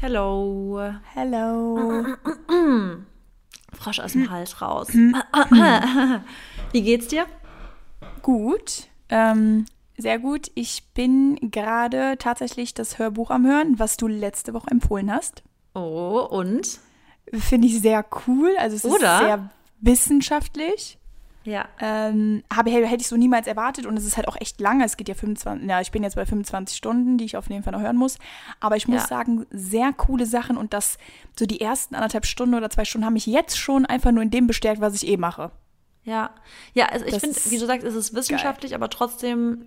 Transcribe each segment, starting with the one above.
Hello. Hello. Frosch aus dem Hals raus. Wie geht's dir? Gut. Ähm, sehr gut. Ich bin gerade tatsächlich das Hörbuch am Hören, was du letzte Woche empfohlen hast. Oh, und? Finde ich sehr cool. Also es Oder? ist sehr wissenschaftlich. Ja. Ähm, habe, hätte ich so niemals erwartet und es ist halt auch echt lange. Es geht ja 25, ja, ich bin jetzt bei 25 Stunden, die ich auf jeden Fall noch hören muss. Aber ich muss Ja. sagen, sehr coole Sachen und das, so die ersten anderthalb Stunden oder zwei Stunden haben mich jetzt schon einfach nur in dem bestärkt, was ich eh mache. Ja. Ja, also ich finde, wie du sagst, es ist wissenschaftlich, aber trotzdem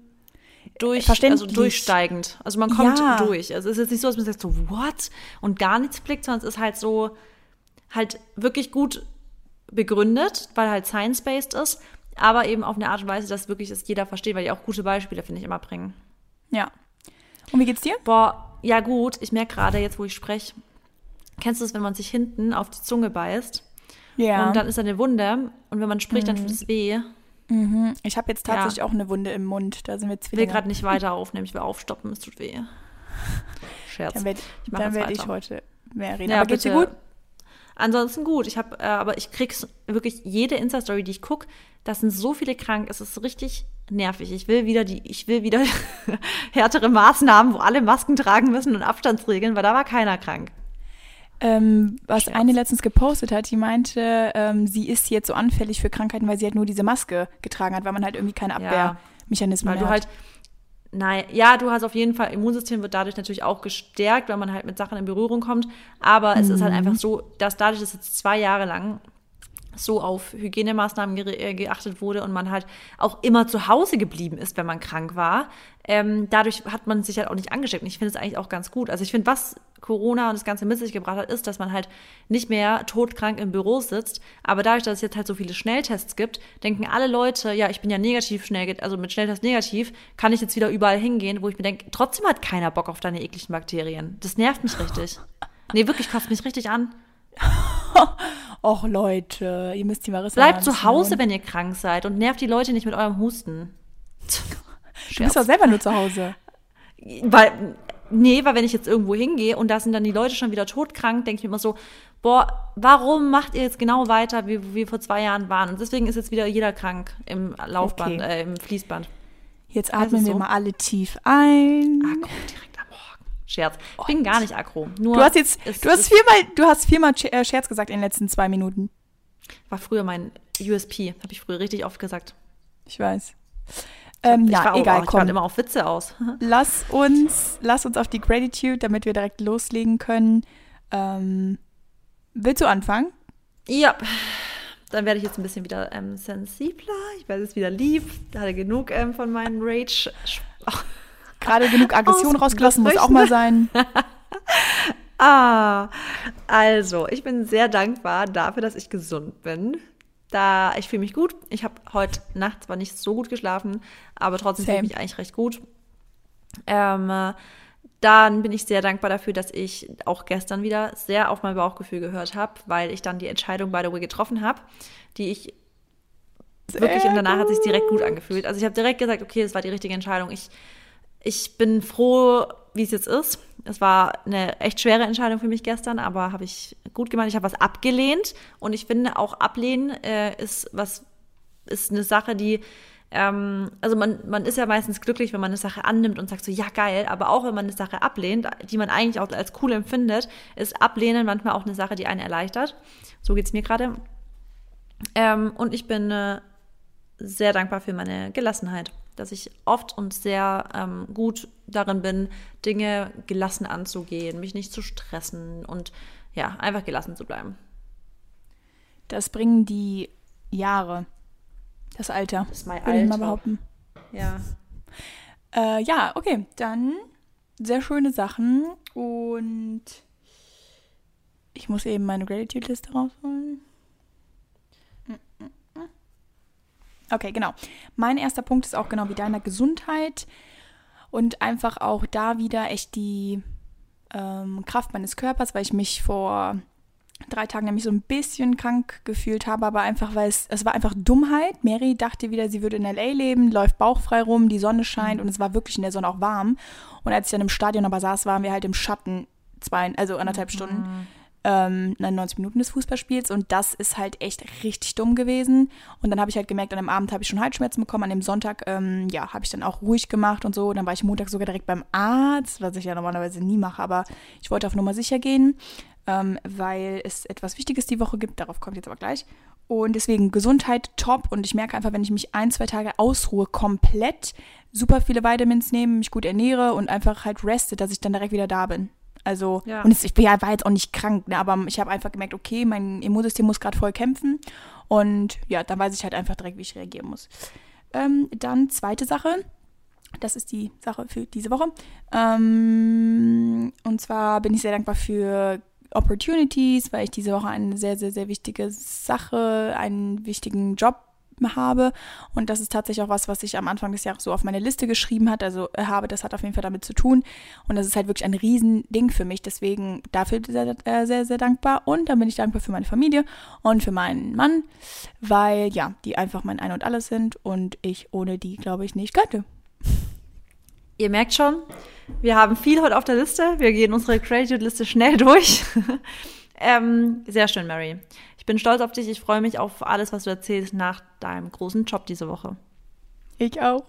durch, also durchsteigend. Also man kommt Ja. durch. Also es ist jetzt nicht so, dass man sagt so, what? Und gar nichts blickt, sondern es ist halt so, halt wirklich gut begründet, weil halt science-based ist, aber eben auf eine Art und Weise, dass wirklich es jeder versteht, weil die auch gute Beispiele, finde ich, immer bringen. Ja. Und wie geht's dir? Boah, ja gut, ich merke gerade jetzt, wo ich spreche, kennst du es, wenn man sich hinten auf die Zunge beißt Ja. und dann ist da eine Wunde und wenn man spricht, dann tut es weh. ich habe jetzt tatsächlich auch eine Wunde im Mund. Da sind wir Ich will Zwillinge. gerade nicht weiter aufnehmen, ich will aufstoppen, es tut weh. Scherz. Dann werde Ich werd ich heute mehr reden. Ja, Aber geht's dir bitte. gut? Ansonsten gut. Ich habe, äh, aber ich krieg's wirklich jede Insta-Story, die ich guck, das sind so viele krank. Es ist richtig nervig. Ich will wieder die, ich will wieder härtere Maßnahmen, wo alle Masken tragen müssen und Abstandsregeln, weil da war keiner krank. Ähm, was Scherz. eine letztens gepostet hat, die meinte, ähm, sie ist jetzt so anfällig für Krankheiten, weil sie halt nur diese Maske getragen hat, weil man halt irgendwie keine Ja. Abwehrmechanismen Weil mehr du hat. halt, nein, ja, du hast auf jeden Fall, Immunsystem wird dadurch natürlich auch gestärkt, weil man halt mit Sachen in Berührung kommt. Aber es ist halt einfach so, dass dadurch, dass jetzt zwei Jahre lang so auf Hygienemaßnahmen gere- äh, geachtet wurde und man halt auch immer zu Hause geblieben ist, wenn man krank war. Ähm, dadurch hat man sich halt auch nicht angesteckt. Und ich finde es eigentlich auch ganz gut. Also ich finde, was Corona und das Ganze mit sich gebracht hat, ist, dass man halt nicht mehr todkrank im Büro sitzt. Aber dadurch, dass es jetzt halt so viele Schnelltests gibt, denken alle Leute, ja, ich bin ja negativ schnell, also mit Schnelltest negativ, kann ich jetzt wieder überall hingehen, wo ich mir denke, trotzdem hat keiner Bock auf deine ekligen Bakterien. Das nervt mich richtig. Nee, wirklich, kotzt mich richtig an. Och Leute, ihr müsst die Marissa Bleibt zu Hause, wenn ihr krank seid und nervt die Leute nicht mit eurem Husten. Du bist doch selber nur zu Hause. Weil, nee, weil wenn ich jetzt irgendwo hingehe und da sind dann die Leute schon wieder todkrank, denke ich mir immer so, boah, warum macht ihr jetzt genau weiter, wie wir vor zwei Jahren waren? Und deswegen ist jetzt wieder jeder krank im Laufband, Okay. äh, im Fließband. Jetzt Heißt atmen wir so? mal alle tief ein. Akro direkt am Morgen. Scherz. Ich bin gar nicht aggro. Nur Du hast jetzt, du hast viermal, du hast viermal äh, Scherz gesagt in den letzten zwei Minuten. war früher mein USP, habe ich früher richtig oft gesagt. Ich weiß. Ähm, ich ja, war auch, egal, ich war komm. immer auf Witze aus. Lass uns, lass uns auf die Gratitude, damit wir direkt loslegen können. Ähm, willst du anfangen? Ja, dann werde ich jetzt ein bisschen wieder ähm, sensibler. Ich werde jetzt wieder lieb. Da hatte genug ähm, von meinen Rage. Gerade genug Aggression Aus- rausgelassen, muss auch mal sein. Ah, also, ich bin sehr dankbar dafür, dass ich gesund bin. Da ich fühle mich gut. Ich habe heute Nacht zwar nicht so gut geschlafen, aber trotzdem fühle ich mich eigentlich recht gut. Ähm, äh, dann bin ich sehr dankbar dafür, dass ich auch gestern wieder sehr auf mein Bauchgefühl gehört habe, weil ich dann die Entscheidung by the way getroffen habe, die ich wirklich und danach hat sich direkt gut angefühlt. Also ich habe direkt gesagt, okay, das war die richtige Entscheidung. Ich, ich bin froh, wie es jetzt ist. Es war eine echt schwere Entscheidung für mich gestern, aber habe ich gut gemacht. Ich habe was abgelehnt und ich finde auch ablehnen äh, ist was ist eine Sache, die ähm, also man, man ist ja meistens glücklich, wenn man eine Sache annimmt und sagt so, ja geil, aber auch wenn man eine Sache ablehnt, die man eigentlich auch als cool empfindet, ist Ablehnen manchmal auch eine Sache, die einen erleichtert. So geht's mir gerade. Ähm, und ich bin äh, sehr dankbar für meine Gelassenheit, dass ich oft und sehr ähm, gut darin bin, Dinge gelassen anzugehen, mich nicht zu stressen und ja, einfach gelassen zu bleiben. Das bringen die Jahre. Das Alter. Das ist mein würde ich mal Alter. behaupten. Ja. Äh, ja, okay, dann sehr schöne Sachen und ich muss eben meine Gratitude-Liste rausholen. Okay, genau. Mein erster Punkt ist auch genau wie deiner Gesundheit und einfach auch da wieder echt die ähm, Kraft meines Körpers, weil ich mich vor drei Tagen nämlich so ein bisschen krank gefühlt habe, aber einfach, weil es, es war einfach Dummheit. Mary dachte wieder, sie würde in L.A. leben, läuft bauchfrei rum, die Sonne scheint und es war wirklich in der Sonne auch warm. Und als ich dann im Stadion aber saß, waren wir halt im Schatten zwei, also anderthalb mhm. Stunden ähm, 90 Minuten des Fußballspiels und das ist halt echt richtig dumm gewesen. Und dann habe ich halt gemerkt, an dem Abend habe ich schon Halsschmerzen bekommen, an dem Sonntag, ähm, ja, habe ich dann auch ruhig gemacht und so. Dann war ich Montag sogar direkt beim Arzt, was ich ja normalerweise nie mache, aber ich wollte auf Nummer sicher gehen, ähm, weil es etwas Wichtiges die Woche gibt, darauf kommt jetzt aber gleich. Und deswegen Gesundheit top und ich merke einfach, wenn ich mich ein, zwei Tage ausruhe, komplett super viele Vitamins nehme, mich gut ernähre und einfach halt reste, dass ich dann direkt wieder da bin. Also, ja. und es, ich ja, war jetzt auch nicht krank, ne, aber ich habe einfach gemerkt, okay, mein Immunsystem muss gerade voll kämpfen. Und ja, dann weiß ich halt einfach direkt, wie ich reagieren muss. Ähm, dann zweite Sache. Das ist die Sache für diese Woche. Ähm, und zwar bin ich sehr dankbar für Opportunities, weil ich diese Woche eine sehr, sehr, sehr wichtige Sache, einen wichtigen Job habe. Und das ist tatsächlich auch was, was ich am Anfang des Jahres so auf meine Liste geschrieben hat, also äh, habe. Das hat auf jeden Fall damit zu tun. Und das ist halt wirklich ein Riesending für mich. Deswegen dafür sehr, äh, sehr, sehr dankbar. Und dann bin ich dankbar für meine Familie und für meinen Mann, weil ja, die einfach mein Ein und Alles sind und ich ohne die, glaube ich, nicht könnte. Ihr merkt schon, wir haben viel heute auf der Liste. Wir gehen unsere Gratitude-Liste schnell durch. Ähm, sehr schön, Mary. Ich bin stolz auf dich. Ich freue mich auf alles, was du erzählst nach deinem großen Job diese Woche. Ich auch.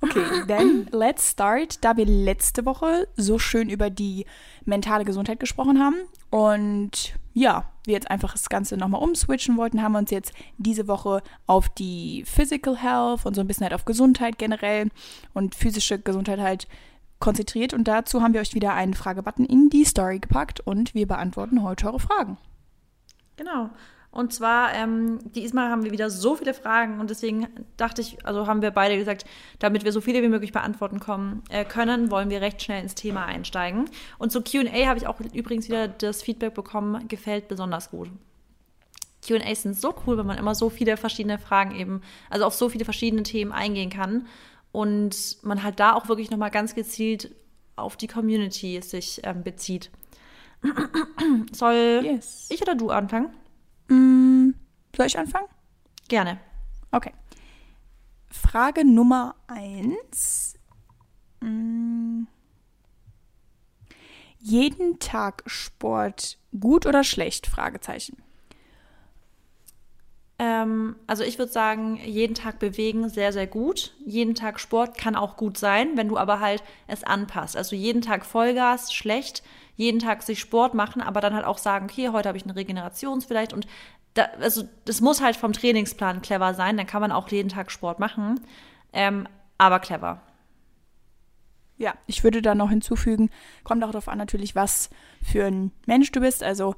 Okay, dann let's start. Da wir letzte Woche so schön über die mentale Gesundheit gesprochen haben und ja, wir jetzt einfach das Ganze nochmal umswitchen wollten, haben wir uns jetzt diese Woche auf die Physical Health und so ein bisschen halt auf Gesundheit generell und physische Gesundheit halt konzentriert. Und dazu haben wir euch wieder einen Fragebutton in die Story gepackt und wir beantworten heute eure Fragen. Genau. Und zwar, ähm, diesmal haben wir wieder so viele Fragen und deswegen dachte ich, also haben wir beide gesagt, damit wir so viele wie möglich beantworten kommen, äh, können, wollen wir recht schnell ins Thema einsteigen. Und zu QA habe ich auch übrigens wieder das Feedback bekommen, gefällt besonders gut. QAs sind so cool, weil man immer so viele verschiedene Fragen eben, also auf so viele verschiedene Themen eingehen kann und man halt da auch wirklich nochmal ganz gezielt auf die Community sich ähm, bezieht. Soll yes. ich oder du anfangen? Mm, soll ich anfangen? Gerne. Okay. Frage Nummer eins. Mm. Jeden Tag Sport gut oder schlecht? Fragezeichen. Ähm, also ich würde sagen, jeden Tag bewegen sehr, sehr gut. Jeden Tag Sport kann auch gut sein, wenn du aber halt es anpasst. Also jeden Tag Vollgas, schlecht. Jeden Tag sich Sport machen, aber dann halt auch sagen, okay, heute habe ich eine Regenerations vielleicht und da, also das muss halt vom Trainingsplan clever sein. Dann kann man auch jeden Tag Sport machen, ähm, aber clever. Ja, ich würde da noch hinzufügen, kommt auch darauf an natürlich, was für ein Mensch du bist. Also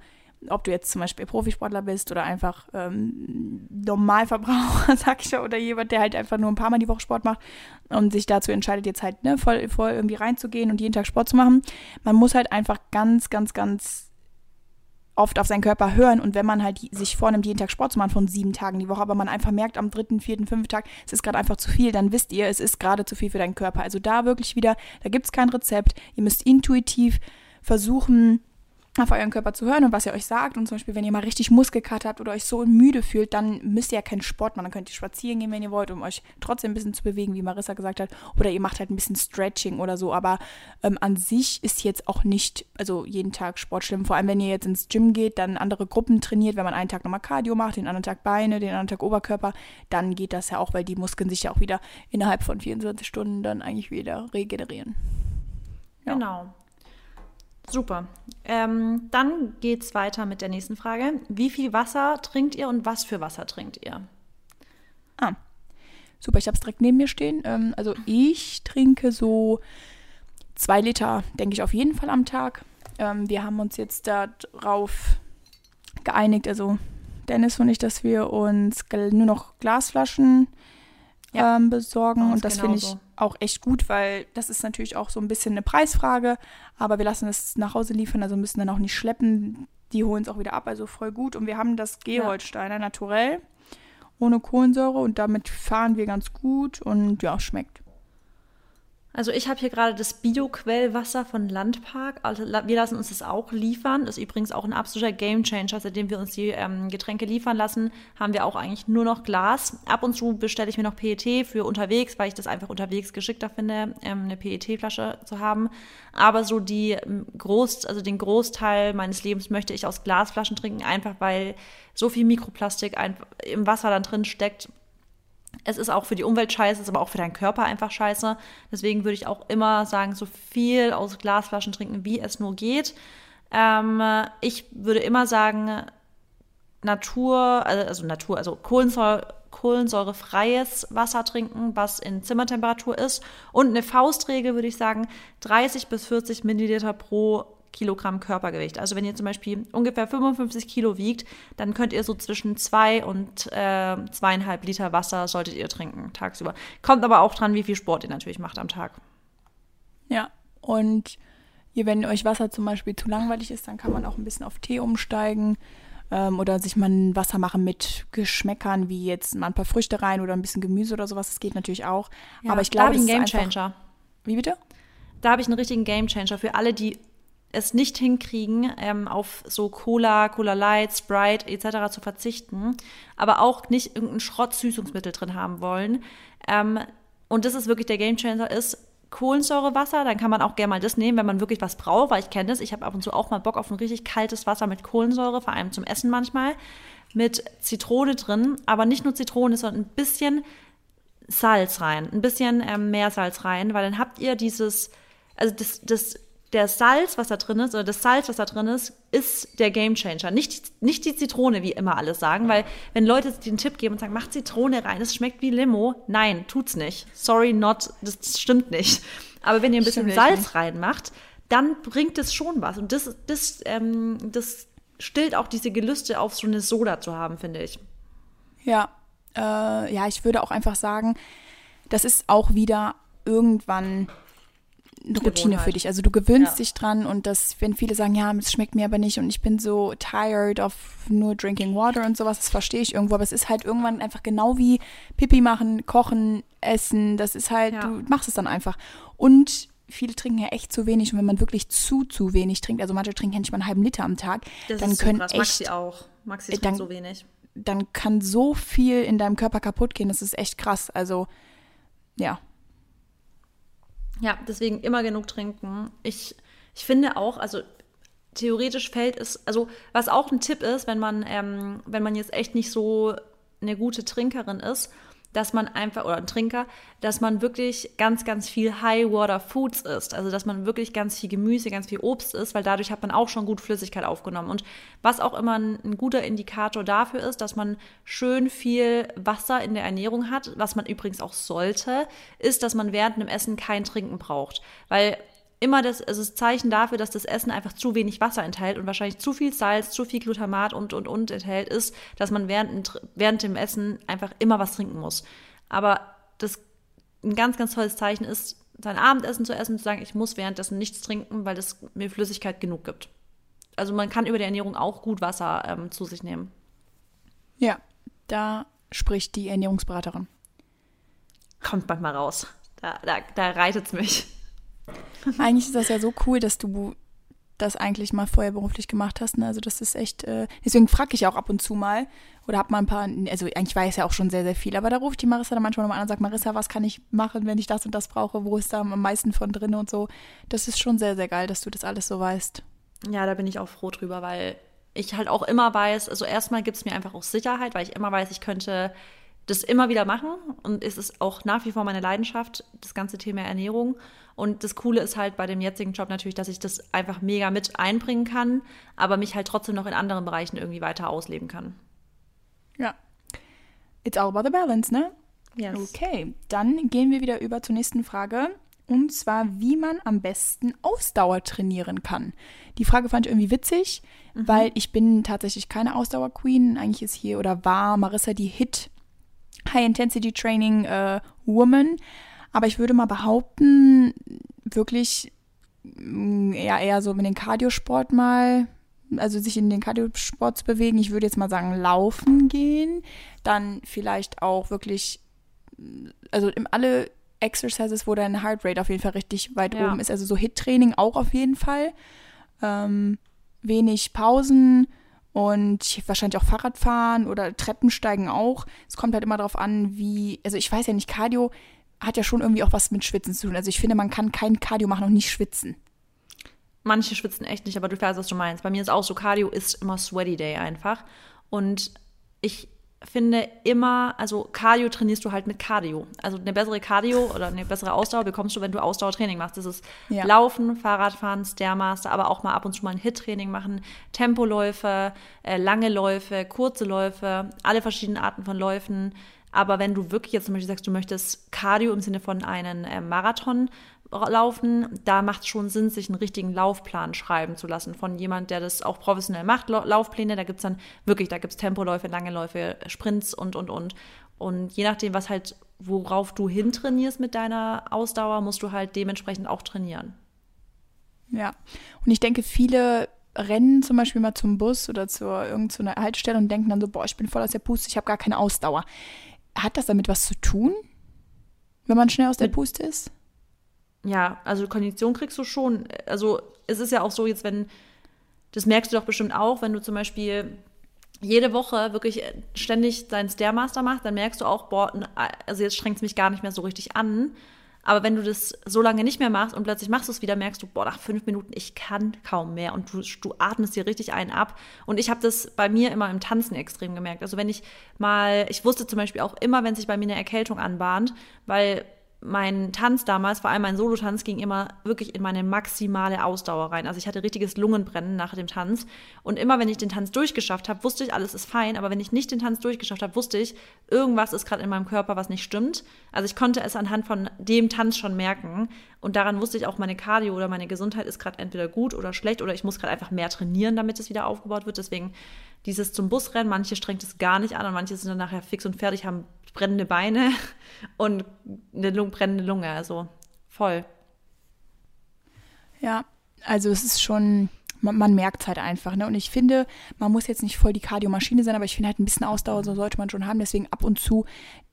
ob du jetzt zum Beispiel Profisportler bist oder einfach ähm, Normalverbraucher, sag ich ja, oder jemand, der halt einfach nur ein paar Mal die Woche Sport macht und sich dazu entscheidet, jetzt halt ne, voll, voll irgendwie reinzugehen und jeden Tag Sport zu machen. Man muss halt einfach ganz, ganz, ganz oft auf seinen Körper hören und wenn man halt sich vornimmt, jeden Tag Sport zu machen von sieben Tagen die Woche, aber man einfach merkt am dritten, vierten, fünften Tag, es ist gerade einfach zu viel, dann wisst ihr, es ist gerade zu viel für deinen Körper. Also da wirklich wieder, da gibt es kein Rezept. Ihr müsst intuitiv versuchen, auf euren Körper zu hören und was ihr euch sagt. Und zum Beispiel, wenn ihr mal richtig Muskelkater habt oder euch so müde fühlt, dann müsst ihr ja keinen Sport machen. Dann könnt ihr spazieren gehen, wenn ihr wollt, um euch trotzdem ein bisschen zu bewegen, wie Marissa gesagt hat. Oder ihr macht halt ein bisschen Stretching oder so. Aber ähm, an sich ist jetzt auch nicht, also jeden Tag Sport schlimm. Vor allem, wenn ihr jetzt ins Gym geht, dann andere Gruppen trainiert, wenn man einen Tag nochmal Cardio macht, den anderen Tag Beine, den anderen Tag Oberkörper, dann geht das ja auch, weil die Muskeln sich ja auch wieder innerhalb von 24 Stunden dann eigentlich wieder regenerieren. Ja. Genau. Super. Ähm, dann es weiter mit der nächsten Frage. Wie viel Wasser trinkt ihr und was für Wasser trinkt ihr? Ah, super. Ich habe es direkt neben mir stehen. Ähm, also ich trinke so zwei Liter, denke ich, auf jeden Fall am Tag. Ähm, wir haben uns jetzt darauf geeinigt, also Dennis und ich, dass wir uns nur noch Glasflaschen ja. ähm, besorgen. Und das finde ich auch echt gut, weil das ist natürlich auch so ein bisschen eine Preisfrage. Aber wir lassen es nach Hause liefern, also müssen dann auch nicht schleppen. Die holen es auch wieder ab, also voll gut. Und wir haben das Geholsteiner ja. naturell, ohne Kohlensäure. Und damit fahren wir ganz gut und ja, schmeckt. Also ich habe hier gerade das Bioquellwasser von Landpark. Also wir lassen uns das auch liefern. Das ist übrigens auch ein absoluter Gamechanger. Seitdem wir uns die ähm, Getränke liefern lassen, haben wir auch eigentlich nur noch Glas. Ab und zu bestelle ich mir noch PET für unterwegs, weil ich das einfach unterwegs geschickter finde, ähm, eine PET-Flasche zu haben. Aber so die ähm, Groß, also den Großteil meines Lebens möchte ich aus Glasflaschen trinken, einfach weil so viel Mikroplastik im Wasser dann drin steckt es ist auch für die Umwelt scheiße, ist aber auch für deinen Körper einfach scheiße. Deswegen würde ich auch immer sagen, so viel aus Glasflaschen trinken, wie es nur geht. Ähm, ich würde immer sagen, Natur, also, also Natur, also Kohlensäure, kohlensäurefreies Wasser trinken, was in Zimmertemperatur ist. Und eine Faustregel würde ich sagen, 30 bis 40 Milliliter pro Kilogramm Körpergewicht. Also wenn ihr zum Beispiel ungefähr 55 Kilo wiegt, dann könnt ihr so zwischen zwei und äh, zweieinhalb Liter Wasser solltet ihr trinken tagsüber. Kommt aber auch dran, wie viel Sport ihr natürlich macht am Tag. Ja, und ihr, wenn euch Wasser zum Beispiel zu langweilig ist, dann kann man auch ein bisschen auf Tee umsteigen ähm, oder sich mal ein Wasser machen mit Geschmäckern, wie jetzt mal ein paar Früchte rein oder ein bisschen Gemüse oder sowas. Das geht natürlich auch. Ja, aber ich glaube, da habe ich einen Gamechanger. Wie bitte? Da habe ich einen richtigen Gamechanger für alle, die es nicht hinkriegen, ähm, auf so Cola, Cola Light, Sprite etc. zu verzichten, aber auch nicht irgendein Schrott-Süßungsmittel drin haben wollen. Ähm, und das ist wirklich der Gamechanger ist Kohlensäurewasser, dann kann man auch gerne mal das nehmen, wenn man wirklich was braucht, weil ich kenne das. Ich habe ab und zu auch mal Bock auf ein richtig kaltes Wasser mit Kohlensäure, vor allem zum Essen manchmal, mit Zitrone drin, aber nicht nur Zitrone, sondern ein bisschen Salz rein, ein bisschen ähm, Meersalz rein, weil dann habt ihr dieses, also das, das der Salz, was da drin ist, oder das Salz, was da drin ist, ist der Gamechanger. Nicht, nicht die Zitrone, wie immer alles sagen, weil wenn Leute den Tipp geben und sagen, mach Zitrone rein, es schmeckt wie Limo, nein, tut's nicht. Sorry, not, das stimmt nicht. Aber wenn ihr ein bisschen Salz reinmacht, dann bringt es schon was. Und das, das, ähm, das stillt auch diese Gelüste auf so eine Soda zu haben, finde ich. Ja, äh, ja, ich würde auch einfach sagen, das ist auch wieder irgendwann eine Routine für dich. Also du gewöhnst ja. dich dran und das, wenn viele sagen, ja, es schmeckt mir aber nicht und ich bin so tired of nur drinking water und sowas, das verstehe ich irgendwo, aber es ist halt irgendwann einfach genau wie Pipi machen, kochen, essen, das ist halt, ja. du machst es dann einfach. Und viele trinken ja echt zu wenig und wenn man wirklich zu, zu wenig trinkt, also manche trinken ja nicht mal einen halben Liter am Tag, das dann können so krass. echt... Maxi auch. Maxi ist dann, so wenig. Dann kann so viel in deinem Körper kaputt gehen, das ist echt krass. Also, ja. Ja, deswegen immer genug trinken. Ich, ich finde auch, also theoretisch fällt es, also was auch ein Tipp ist, wenn man, ähm, wenn man jetzt echt nicht so eine gute Trinkerin ist, dass man einfach, oder ein Trinker, dass man wirklich ganz, ganz viel High-Water-Foods isst. Also, dass man wirklich ganz viel Gemüse, ganz viel Obst isst, weil dadurch hat man auch schon gut Flüssigkeit aufgenommen. Und was auch immer ein, ein guter Indikator dafür ist, dass man schön viel Wasser in der Ernährung hat, was man übrigens auch sollte, ist, dass man während dem Essen kein Trinken braucht. Weil immer das, also das Zeichen dafür, dass das Essen einfach zu wenig Wasser enthält und wahrscheinlich zu viel Salz, zu viel Glutamat und, und, und enthält, ist, dass man während, während dem Essen einfach immer was trinken muss. Aber das ein ganz, ganz tolles Zeichen ist, sein Abendessen zu essen, zu sagen, ich muss währenddessen nichts trinken, weil das mir Flüssigkeit genug gibt. Also man kann über die Ernährung auch gut Wasser ähm, zu sich nehmen. Ja, da spricht die Ernährungsberaterin. Kommt manchmal raus. Da, da, da reitet es mich. Eigentlich ist das ja so cool, dass du das eigentlich mal vorher beruflich gemacht hast. Ne? Also das ist echt, äh, deswegen frage ich auch ab und zu mal oder hab mal ein paar, also eigentlich weiß ja auch schon sehr, sehr viel, aber da ruft die Marissa dann manchmal nochmal an und sagt, Marissa, was kann ich machen, wenn ich das und das brauche, wo ist da am meisten von drin und so. Das ist schon sehr, sehr geil, dass du das alles so weißt. Ja, da bin ich auch froh drüber, weil ich halt auch immer weiß, also erstmal gibt es mir einfach auch Sicherheit, weil ich immer weiß, ich könnte das immer wieder machen und es ist auch nach wie vor meine Leidenschaft, das ganze Thema Ernährung. Und das Coole ist halt bei dem jetzigen Job natürlich, dass ich das einfach mega mit einbringen kann, aber mich halt trotzdem noch in anderen Bereichen irgendwie weiter ausleben kann. Ja. It's all about the balance, ne? Yes. Okay, dann gehen wir wieder über zur nächsten Frage. Und zwar, wie man am besten Ausdauer trainieren kann. Die Frage fand ich irgendwie witzig, mhm. weil ich bin tatsächlich keine Ausdauer-Queen. Eigentlich ist hier oder war Marissa die Hit High Intensity Training äh, Woman. Aber ich würde mal behaupten, wirklich mm, eher, eher so mit dem Kardiosport mal, also sich in den Kardiosport zu bewegen. Ich würde jetzt mal sagen, laufen gehen. Dann vielleicht auch wirklich, also im alle Exercises, wo dein Heart Rate auf jeden Fall richtig weit Ja. oben ist. Also so Hit-Training auch auf jeden Fall. Ähm, wenig Pausen und wahrscheinlich auch Fahrradfahren oder Treppensteigen auch. Es kommt halt immer darauf an, wie, also ich weiß ja nicht, Cardio hat ja schon irgendwie auch was mit Schwitzen zu tun. Also ich finde, man kann kein Cardio machen und nicht schwitzen. Manche schwitzen echt nicht, aber du weißt, was du meinst. Bei mir ist auch so, Cardio ist immer Sweaty Day einfach. Und ich finde immer, also Cardio trainierst du halt mit Cardio. Also eine bessere Cardio oder eine bessere Ausdauer bekommst du, wenn du Ausdauertraining machst. Das ist Ja. Laufen, Fahrradfahren, Stairmaster, aber auch mal ab und zu mal ein Hit-Training machen, Tempoläufe, äh, lange Läufe, kurze Läufe, alle verschiedenen Arten von Läufen. Aber wenn du wirklich jetzt zum Beispiel sagst, du möchtest Cardio im Sinne von einen äh, Marathon laufen, da macht es schon Sinn, sich einen richtigen Laufplan schreiben zu lassen von jemand, der das auch professionell macht, Lau- Laufpläne. Da gibt es dann wirklich, da gibt es Tempoläufe, lange Läufe, Sprints und, und, und. Und je nachdem, was halt, worauf du hintrainierst mit deiner Ausdauer, musst du halt dementsprechend auch trainieren. Ja. Und ich denke, viele rennen zum Beispiel mal zum Bus oder zu irgendeiner Haltestelle und denken dann so, boah, ich bin voll aus der Puste, ich habe gar keine Ausdauer. Hat das damit was zu tun, wenn man schnell aus der Puste ist? Ja, also Kondition kriegst du schon. Also es ist ja auch so jetzt, wenn, das merkst du doch bestimmt auch, wenn du zum Beispiel jede Woche wirklich ständig deinen Stairmaster machst, dann merkst du auch, boah, also jetzt strengt es mich gar nicht mehr so richtig an. Aber wenn du das so lange nicht mehr machst und plötzlich machst du es wieder, merkst du, boah, nach fünf Minuten, ich kann kaum mehr. Und du, du atmest dir richtig einen ab. Und ich habe das bei mir immer im Tanzen extrem gemerkt. Also wenn ich mal, ich wusste zum Beispiel auch immer, wenn sich bei mir eine Erkältung anbahnt, weil mein Tanz damals, vor allem mein Solotanz, ging immer wirklich in meine maximale Ausdauer rein. Also ich hatte richtiges Lungenbrennen nach dem Tanz. Und immer wenn ich den Tanz durchgeschafft habe, wusste ich, alles ist fein. Aber wenn ich nicht den Tanz durchgeschafft habe, wusste ich, irgendwas ist gerade in meinem Körper, was nicht stimmt. Also ich konnte es anhand von dem Tanz schon merken. Und daran wusste ich auch, meine Cardio oder meine Gesundheit ist gerade entweder gut oder schlecht oder ich muss gerade einfach mehr trainieren, damit es wieder aufgebaut wird. Deswegen dieses zum Busrennen, manche strengt es gar nicht an und manche sind dann nachher fix und fertig, haben brennende Beine und eine Lung brennende Lunge. Also voll. Ja, also es ist schon, man, man merkt es halt einfach. Ne? Und ich finde, man muss jetzt nicht voll die Kardiomaschine sein, aber ich finde halt ein bisschen Ausdauer, so sollte man schon haben. Deswegen ab und zu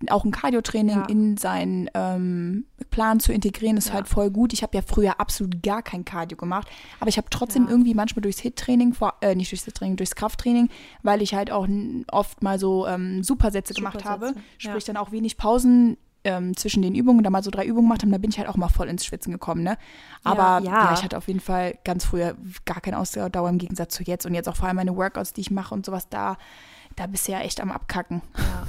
auch ein Kardiotraining Ja. in seinen ähm, Plan zu integrieren, ist Ja. halt voll gut. Ich habe ja früher absolut gar kein Cardio gemacht, aber ich habe trotzdem Ja. irgendwie manchmal durchs Hit-Training, vor- äh, nicht durchs Hit-Training, durchs Krafttraining, weil ich halt auch oft mal so ähm, Supersätze gemacht habe, Supersätze, ja. sprich dann auch wenig Pausen ähm, zwischen den Übungen, da mal so drei Übungen gemacht haben, da bin ich halt auch mal voll ins Schwitzen gekommen, ne? Aber ja. ja, ich hatte auf jeden Fall ganz früher gar keine Ausdauer im Gegensatz zu jetzt und jetzt auch vor allem meine Workouts, die ich mache und sowas, da, da bist du ja echt am Abkacken. Ja.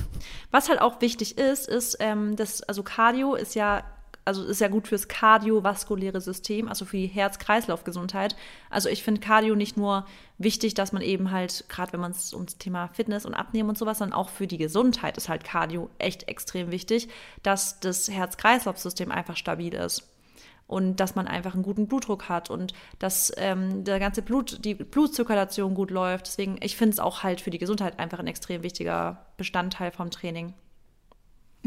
Was halt auch wichtig ist, ist, ähm, dass, also Cardio ist ja, also ist ja gut fürs kardiovaskuläre System, also für die Herz-Kreislauf-Gesundheit. Also ich finde Cardio nicht nur wichtig, dass man eben halt, gerade wenn man es ums Thema Fitness und Abnehmen und sowas, sondern auch für die Gesundheit ist halt Cardio echt extrem wichtig, dass das Herz-Kreislauf-System einfach stabil ist. Und dass man einfach einen guten Blutdruck hat und dass ähm, der ganze Blut, die Blutzirkulation gut läuft. Deswegen, ich finde es auch halt für die Gesundheit einfach ein extrem wichtiger Bestandteil vom Training.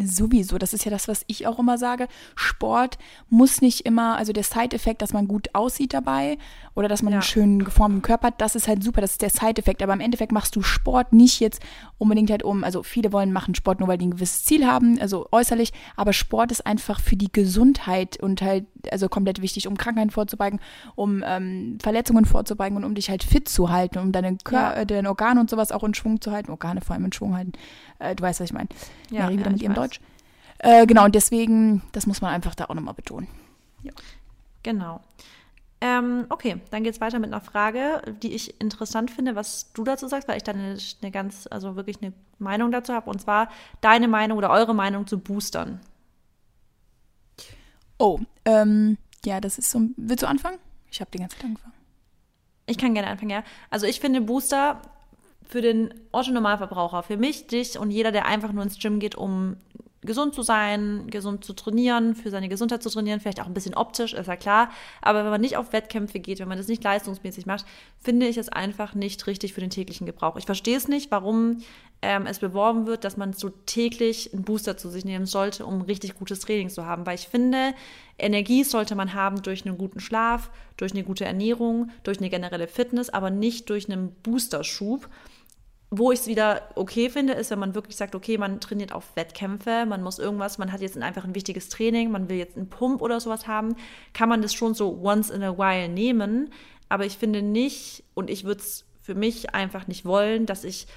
Sowieso, das ist ja das, was ich auch immer sage. Sport muss nicht immer, also der Side-Effekt, dass man gut aussieht dabei oder dass man Ja. einen schönen geformten Körper hat, das ist halt super, das ist der Side-Effekt. Aber im Endeffekt machst du Sport nicht jetzt unbedingt halt um, also viele wollen machen Sport nur, weil die ein gewisses Ziel haben, also äußerlich, aber Sport ist einfach für die Gesundheit und halt, also komplett wichtig, um Krankheiten vorzubeugen, um ähm, Verletzungen vorzubeugen und um dich halt fit zu halten, um deine, Kör Ja. äh, deine Organe und sowas auch in Schwung zu halten, Organe vor allem in Schwung halten. Äh, du weißt, was ich meine. Ja, Mary wieder ja, mit ihrem weiß. Deutsch. Äh, genau, und deswegen, das muss man einfach da auch nochmal betonen. Genau. Ähm, okay, dann geht es weiter mit einer Frage, die ich interessant finde, was du dazu sagst, weil ich da eine, eine ganz, also wirklich eine Meinung dazu habe. Und zwar deine Meinung oder eure Meinung zu Boostern. Oh, ähm, ja, das ist so. Willst du anfangen? Ich habe den ganzen Tag angefangen. Ich kann gerne anfangen, ja. Also ich finde Booster für den Otto-Normalverbraucher, für mich, dich und jeder, der einfach nur ins Gym geht, um gesund zu sein, gesund zu trainieren, für seine Gesundheit zu trainieren, vielleicht auch ein bisschen optisch, ist ja klar. Aber wenn man nicht auf Wettkämpfe geht, wenn man das nicht leistungsmäßig macht, finde ich es einfach nicht richtig für den täglichen Gebrauch. Ich verstehe es nicht, warum ähm, es beworben wird, dass man so täglich einen Booster zu sich nehmen sollte, um richtig gutes Training zu haben. Weil ich finde, Energie sollte man haben durch einen guten Schlaf, durch eine gute Ernährung, durch eine generelle Fitness, aber nicht durch einen Boosterschub. Wo ich es wieder okay finde, ist, wenn man wirklich sagt, okay, man trainiert auf Wettkämpfe, man muss irgendwas, man hat jetzt einfach ein wichtiges Training, man will jetzt einen Pump oder sowas haben, kann man das schon so once in a while nehmen. Aber ich finde nicht, und ich würde es für mich einfach nicht wollen, dass ich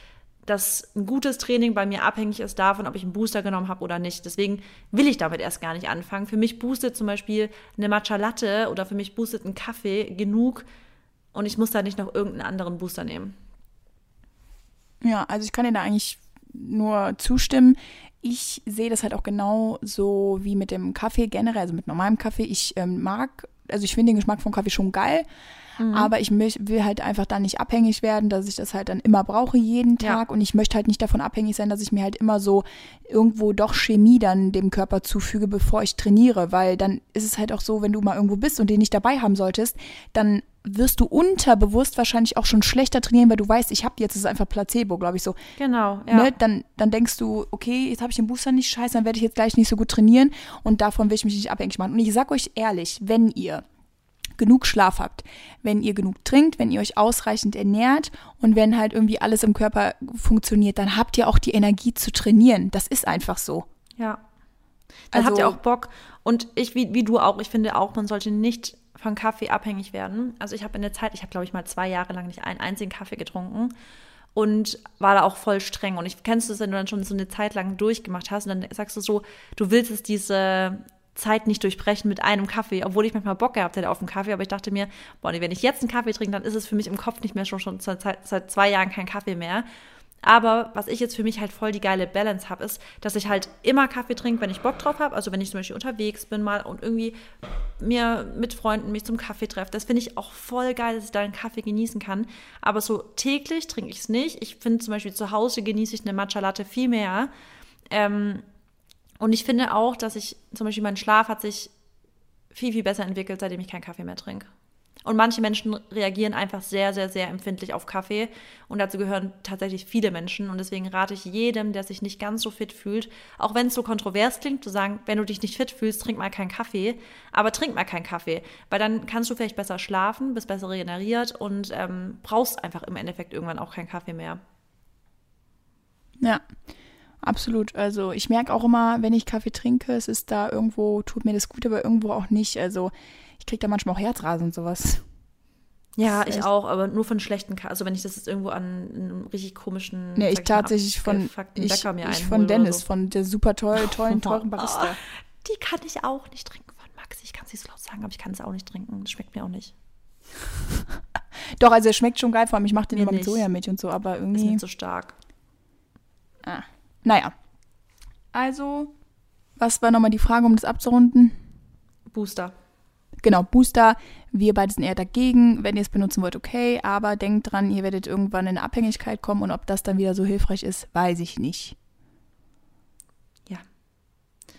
dass ein gutes Training bei mir abhängig ist davon, ob ich einen Booster genommen habe oder nicht. Deswegen will ich damit erst gar nicht anfangen. Für mich boostet zum Beispiel eine Matcha Latte oder für mich boostet ein Kaffee genug und ich muss da nicht noch irgendeinen anderen Booster nehmen. Ja, also ich kann dir da eigentlich nur zustimmen. Ich sehe das halt auch genau so wie mit dem Kaffee generell, also mit normalem Kaffee. Ich ähm, mag, also ich finde den Geschmack vom Kaffee schon geil, mhm. aber ich will halt einfach da nicht abhängig werden, dass ich das halt dann immer brauche jeden Tag ja. und ich möchte halt nicht davon abhängig sein, dass ich mir halt immer so irgendwo doch Chemie dann dem Körper zufüge, bevor ich trainiere, weil dann ist es halt auch so, wenn du mal irgendwo bist und den nicht dabei haben solltest, dann wirst du unterbewusst wahrscheinlich auch schon schlechter trainieren, weil du weißt, ich habe jetzt, ist einfach Placebo, glaube ich so. Genau, ja. Ne? Dann, dann denkst du, okay, jetzt habe ich den Booster nicht, scheiße, dann werde ich jetzt gleich nicht so gut trainieren und davon will ich mich nicht abhängig machen. Und ich sage euch ehrlich, wenn ihr genug Schlaf habt, wenn ihr genug trinkt, wenn ihr euch ausreichend ernährt und wenn halt irgendwie alles im Körper funktioniert, dann habt ihr auch die Energie zu trainieren. Das ist einfach so. Ja. Dann also, habt ihr auch Bock. Und ich, wie, wie du auch, ich finde auch, man sollte nicht von Kaffee abhängig werden. Also ich habe in der Zeit, ich habe glaube ich mal zwei Jahre lang nicht einen einzigen Kaffee getrunken und war da auch voll streng. Und ich kennst du es, wenn du dann schon so eine Zeit lang durchgemacht hast und dann sagst du so, du willst es diese Zeit nicht durchbrechen mit einem Kaffee, obwohl ich manchmal Bock gehabt hätte auf einen Kaffee, aber ich dachte mir, boah, wenn ich jetzt einen Kaffee trinke, dann ist es für mich im Kopf nicht mehr schon, schon seit, seit zwei Jahren kein Kaffee mehr. Aber was ich jetzt für mich halt voll die geile Balance habe, ist, dass ich halt immer Kaffee trinke, wenn ich Bock drauf habe. Also wenn ich zum Beispiel unterwegs bin mal und irgendwie mir mit Freunden mich zum Kaffee treffe. Das finde ich auch voll geil, dass ich da einen Kaffee genießen kann. Aber so täglich trinke ich es nicht. Ich finde zum Beispiel zu Hause genieße ich eine Matcha Latte viel mehr. Ähm, und ich finde auch, dass ich zum Beispiel mein Schlaf hat sich viel, viel besser entwickelt, seitdem ich keinen Kaffee mehr trinke. Und manche Menschen reagieren einfach sehr, sehr, sehr empfindlich auf Kaffee. Und dazu gehören tatsächlich viele Menschen. Und deswegen rate ich jedem, der sich nicht ganz so fit fühlt, auch wenn es so kontrovers klingt, zu sagen, wenn du dich nicht fit fühlst, trink mal keinen Kaffee. Aber trink mal keinen Kaffee. Weil dann kannst du vielleicht besser schlafen, bist besser regeneriert und ähm, brauchst einfach im Endeffekt irgendwann auch keinen Kaffee mehr. Ja. Absolut. Also ich merke auch immer, wenn ich Kaffee trinke, es ist da irgendwo, tut mir das gut, aber irgendwo auch nicht. Also ich kriege da manchmal auch Herzrasen und sowas. Ja, ich auch, aber nur von schlechten Kaffee. Also wenn ich das jetzt irgendwo an einem richtig komischen. Nee, ich tatsächlich von, ich, ich von Dennis, so. von der super toll, tollen, teuren Barista. Oh, die kann ich auch nicht trinken von Maxi. Ich kann es nicht so laut sagen, aber ich kann es auch nicht trinken. Das schmeckt mir auch nicht. Doch, also er schmeckt schon geil, vor allem ich mache den immer mit Sojamilch und so, aber irgendwie. Ist nicht so stark. Ah. Naja. Also, was war nochmal die Frage, um das abzurunden? Booster. Genau, Booster. Wir beide sind eher dagegen. Wenn ihr es benutzen wollt, okay. Aber denkt dran, ihr werdet irgendwann in eine Abhängigkeit kommen und ob das dann wieder so hilfreich ist, weiß ich nicht. Ja.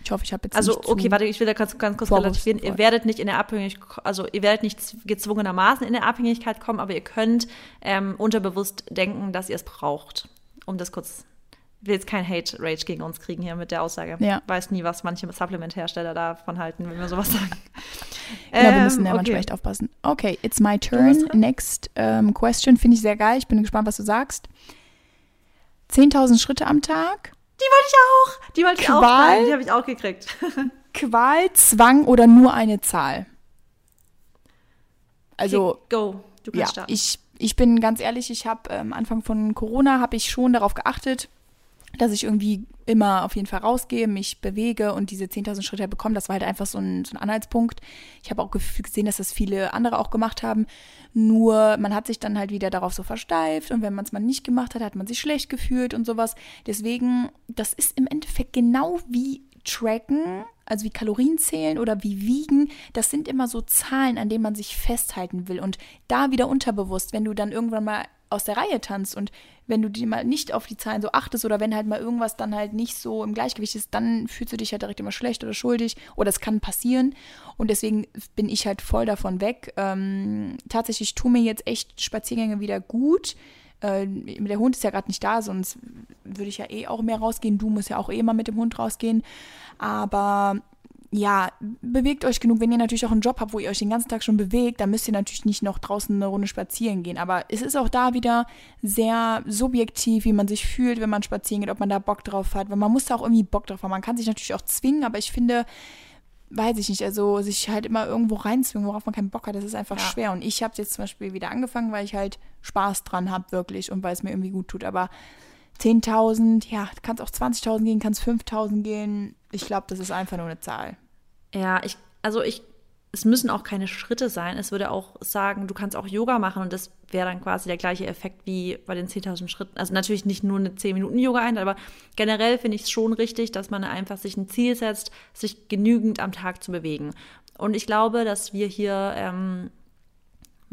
Ich hoffe, ich habe jetzt. Also, okay, warte, ich will da ganz, ganz kurz relativieren. Ihr werdet nicht in der Abhängigkeit, also ihr werdet nicht gezwungenermaßen in der Abhängigkeit kommen, aber ihr könnt ähm, unterbewusst denken, dass ihr es braucht. Um das kurz will jetzt kein Hate-Rage gegen uns kriegen hier mit der Aussage. Ja. Weiß nie, was manche Supplement-Hersteller davon halten, wenn wir sowas sagen. Ja, ähm, wir müssen ja okay. manchmal echt aufpassen. Okay, it's my turn. Next ähm, question finde ich sehr geil. Ich bin gespannt, was du sagst. 10.000 Schritte am Tag. Die wollte ich auch. Die wollte Qual, ich auch. Die habe ich auch gekriegt. Qual, Zwang oder nur eine Zahl? Also, okay, go. Du kannst ja, starten. Ich, ich bin ganz ehrlich, ich habe am ähm, Anfang von Corona habe ich schon darauf geachtet, dass ich irgendwie immer auf jeden Fall rausgehe, mich bewege und diese 10.000 Schritte bekomme. Das war halt einfach so ein, so ein Anhaltspunkt. Ich habe auch gesehen, dass das viele andere auch gemacht haben. Nur man hat sich dann halt wieder darauf so versteift und wenn man es mal nicht gemacht hat, hat man sich schlecht gefühlt und sowas. Deswegen, das ist im Endeffekt genau wie Tracken, also wie Kalorien zählen oder wie wiegen, das sind immer so Zahlen, an denen man sich festhalten will. Und da wieder unterbewusst, wenn du dann irgendwann mal aus der Reihe tanzt und wenn du die mal nicht auf die Zahlen so achtest oder wenn halt mal irgendwas dann halt nicht so im Gleichgewicht ist, dann fühlst du dich halt direkt immer schlecht oder schuldig oder es kann passieren und deswegen bin ich halt voll davon weg. Ähm, tatsächlich tun mir jetzt echt Spaziergänge wieder gut. Äh, der Hund ist ja gerade nicht da, sonst würde ich ja eh auch mehr rausgehen. Du musst ja auch eh mal mit dem Hund rausgehen. Aber ja, bewegt euch genug. Wenn ihr natürlich auch einen Job habt, wo ihr euch den ganzen Tag schon bewegt, dann müsst ihr natürlich nicht noch draußen eine Runde spazieren gehen. Aber es ist auch da wieder sehr subjektiv, wie man sich fühlt, wenn man spazieren geht, ob man da Bock drauf hat. Weil man muss da auch irgendwie Bock drauf haben. Man kann sich natürlich auch zwingen, aber ich finde, weiß ich nicht, also sich halt immer irgendwo reinzwingen, worauf man keinen Bock hat, das ist einfach ja. schwer. Und ich habe jetzt zum Beispiel wieder angefangen, weil ich halt Spaß dran habe, wirklich, und weil es mir irgendwie gut tut. Aber 10.000, ja, kann es auch 20.000 gehen, kann es 5.000 gehen. Ich glaube, das ist einfach nur eine Zahl. Ja, ich, also ich, es müssen auch keine Schritte sein. Es würde auch sagen, du kannst auch Yoga machen und das wäre dann quasi der gleiche Effekt wie bei den 10.000 Schritten. Also natürlich nicht nur eine 10-Minuten-Yoga-Einheit, aber generell finde ich es schon richtig, dass man einfach sich ein Ziel setzt, sich genügend am Tag zu bewegen. Und ich glaube, dass wir hier ähm,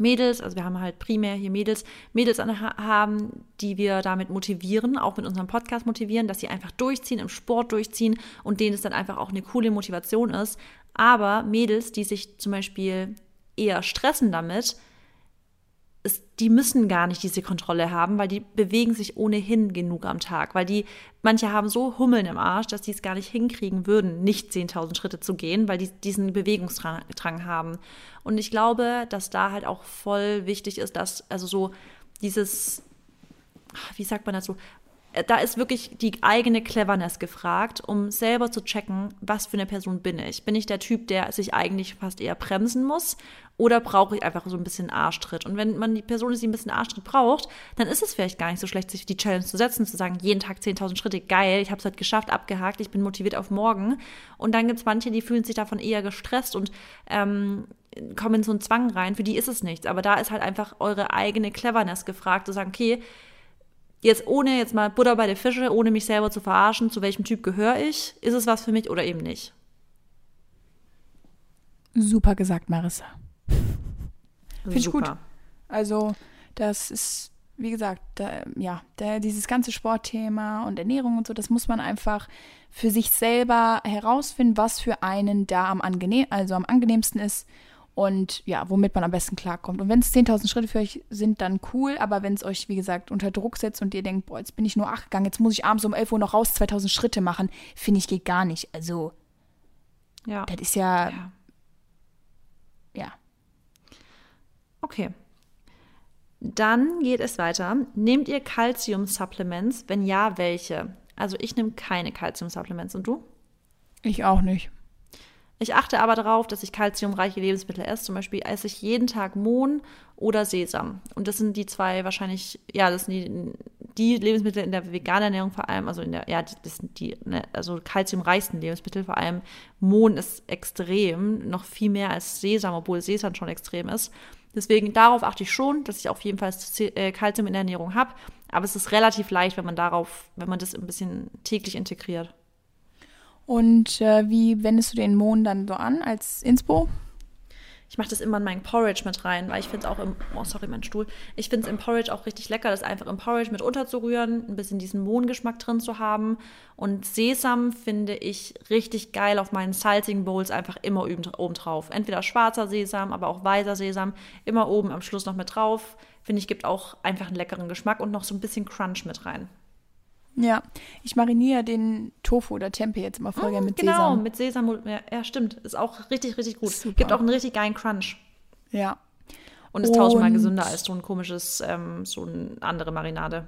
Mädels, also wir haben halt primär hier Mädels, Mädels haben, die wir damit motivieren, auch mit unserem Podcast motivieren, dass sie einfach durchziehen, im Sport durchziehen und denen es dann einfach auch eine coole Motivation ist. Aber Mädels, die sich zum Beispiel eher stressen damit, es, die müssen gar nicht diese Kontrolle haben, weil die bewegen sich ohnehin genug am Tag. Weil die, manche haben so Hummeln im Arsch, dass die es gar nicht hinkriegen würden, nicht 10.000 Schritte zu gehen, weil die diesen Bewegungsdrang haben. Und ich glaube, dass da halt auch voll wichtig ist, dass, also so dieses, wie sagt man dazu, da ist wirklich die eigene Cleverness gefragt, um selber zu checken, was für eine Person bin ich. Bin ich der Typ, der sich eigentlich fast eher bremsen muss oder brauche ich einfach so ein bisschen Arschtritt? Und wenn man die Person ist, die ein bisschen Arschtritt braucht, dann ist es vielleicht gar nicht so schlecht, sich die Challenge zu setzen, zu sagen, jeden Tag 10.000 Schritte, geil, ich habe es halt geschafft, abgehakt, ich bin motiviert auf morgen. Und dann gibt es manche, die fühlen sich davon eher gestresst und ähm, kommen in so einen Zwang rein. Für die ist es nichts. Aber da ist halt einfach eure eigene Cleverness gefragt, zu sagen, okay, Jetzt ohne jetzt mal Butter bei der Fische, ohne mich selber zu verarschen, zu welchem Typ gehöre ich? Ist es was für mich oder eben nicht? Super gesagt, Marissa. Finde ich gut. Also, das ist, wie gesagt, da, ja, da, dieses ganze Sportthema und Ernährung und so, das muss man einfach für sich selber herausfinden, was für einen da am angenehm, also am angenehmsten ist und ja, womit man am besten klarkommt. Und wenn es 10.000 Schritte für euch sind, dann cool, aber wenn es euch, wie gesagt, unter Druck setzt und ihr denkt, boah, jetzt bin ich nur acht gegangen, jetzt muss ich abends um 11 Uhr noch raus 2.000 Schritte machen, finde ich, geht gar nicht. Also, ja. das ist ja, ja. ja. Okay. Dann geht es weiter. Nehmt ihr Calcium-Supplements? Wenn ja, welche? Also ich nehme keine Calcium-Supplements. Und du? Ich auch nicht. Ich achte aber darauf, dass ich kalziumreiche Lebensmittel esse. Zum Beispiel esse ich jeden Tag Mohn oder Sesam. Und das sind die zwei wahrscheinlich, ja, das sind die, die Lebensmittel in der veganen Ernährung vor allem, also in der, ja, das sind die, ne, also kalziumreichsten Lebensmittel, vor allem Mohn ist extrem, noch viel mehr als Sesam, obwohl Sesam schon extrem ist. Deswegen darauf achte ich schon, dass ich auf jeden Fall Kalzium in der Ernährung habe. Aber es ist relativ leicht, wenn man darauf, wenn man das ein bisschen täglich integriert. Und äh, wie wendest du den Mohn dann so an als Inspo? Ich mache das immer in meinen Porridge mit rein, weil ich finde es auch im, oh sorry, mein Stuhl, ich finde es im Porridge auch richtig lecker, das einfach im Porridge mit unterzurühren, ein bisschen diesen Mohngeschmack drin zu haben. Und Sesam finde ich richtig geil auf meinen salzigen Bowls einfach immer oben drauf. Entweder schwarzer Sesam, aber auch weißer Sesam, immer oben am Schluss noch mit drauf. Finde ich, gibt auch einfach einen leckeren Geschmack und noch so ein bisschen Crunch mit rein. Ja, ich mariniere den Tofu oder Tempeh jetzt immer voll gerne mit genau, Sesam. Genau, mit Sesam. Ja, ja, stimmt. Ist auch richtig, richtig gut. Super. Gibt auch einen richtig geilen Crunch. Ja. Und ist tausendmal gesünder als so ein komisches, ähm, so eine andere Marinade.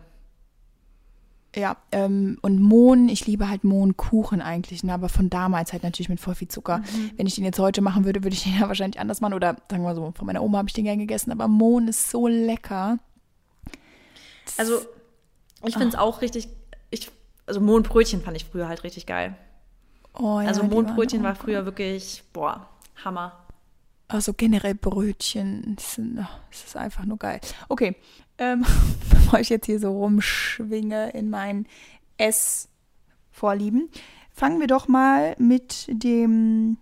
Ja, ähm, und Mohn, ich liebe halt Mohnkuchen eigentlich, ne, aber von damals halt natürlich mit voll viel Zucker. Mhm. Wenn ich den jetzt heute machen würde, würde ich den ja wahrscheinlich anders machen. Oder sagen wir so, von meiner Oma habe ich den gerne gegessen, aber Mohn ist so lecker. also, ich finde es auch richtig ich, also Mondbrötchen fand ich früher halt richtig geil. Oh, ja, also Mondbrötchen war früher wirklich, boah, Hammer. Also generell Brötchen, das ist einfach nur geil. Okay, ähm, bevor ich jetzt hier so rumschwinge in meinen Essvorlieben, fangen wir doch mal mit dem,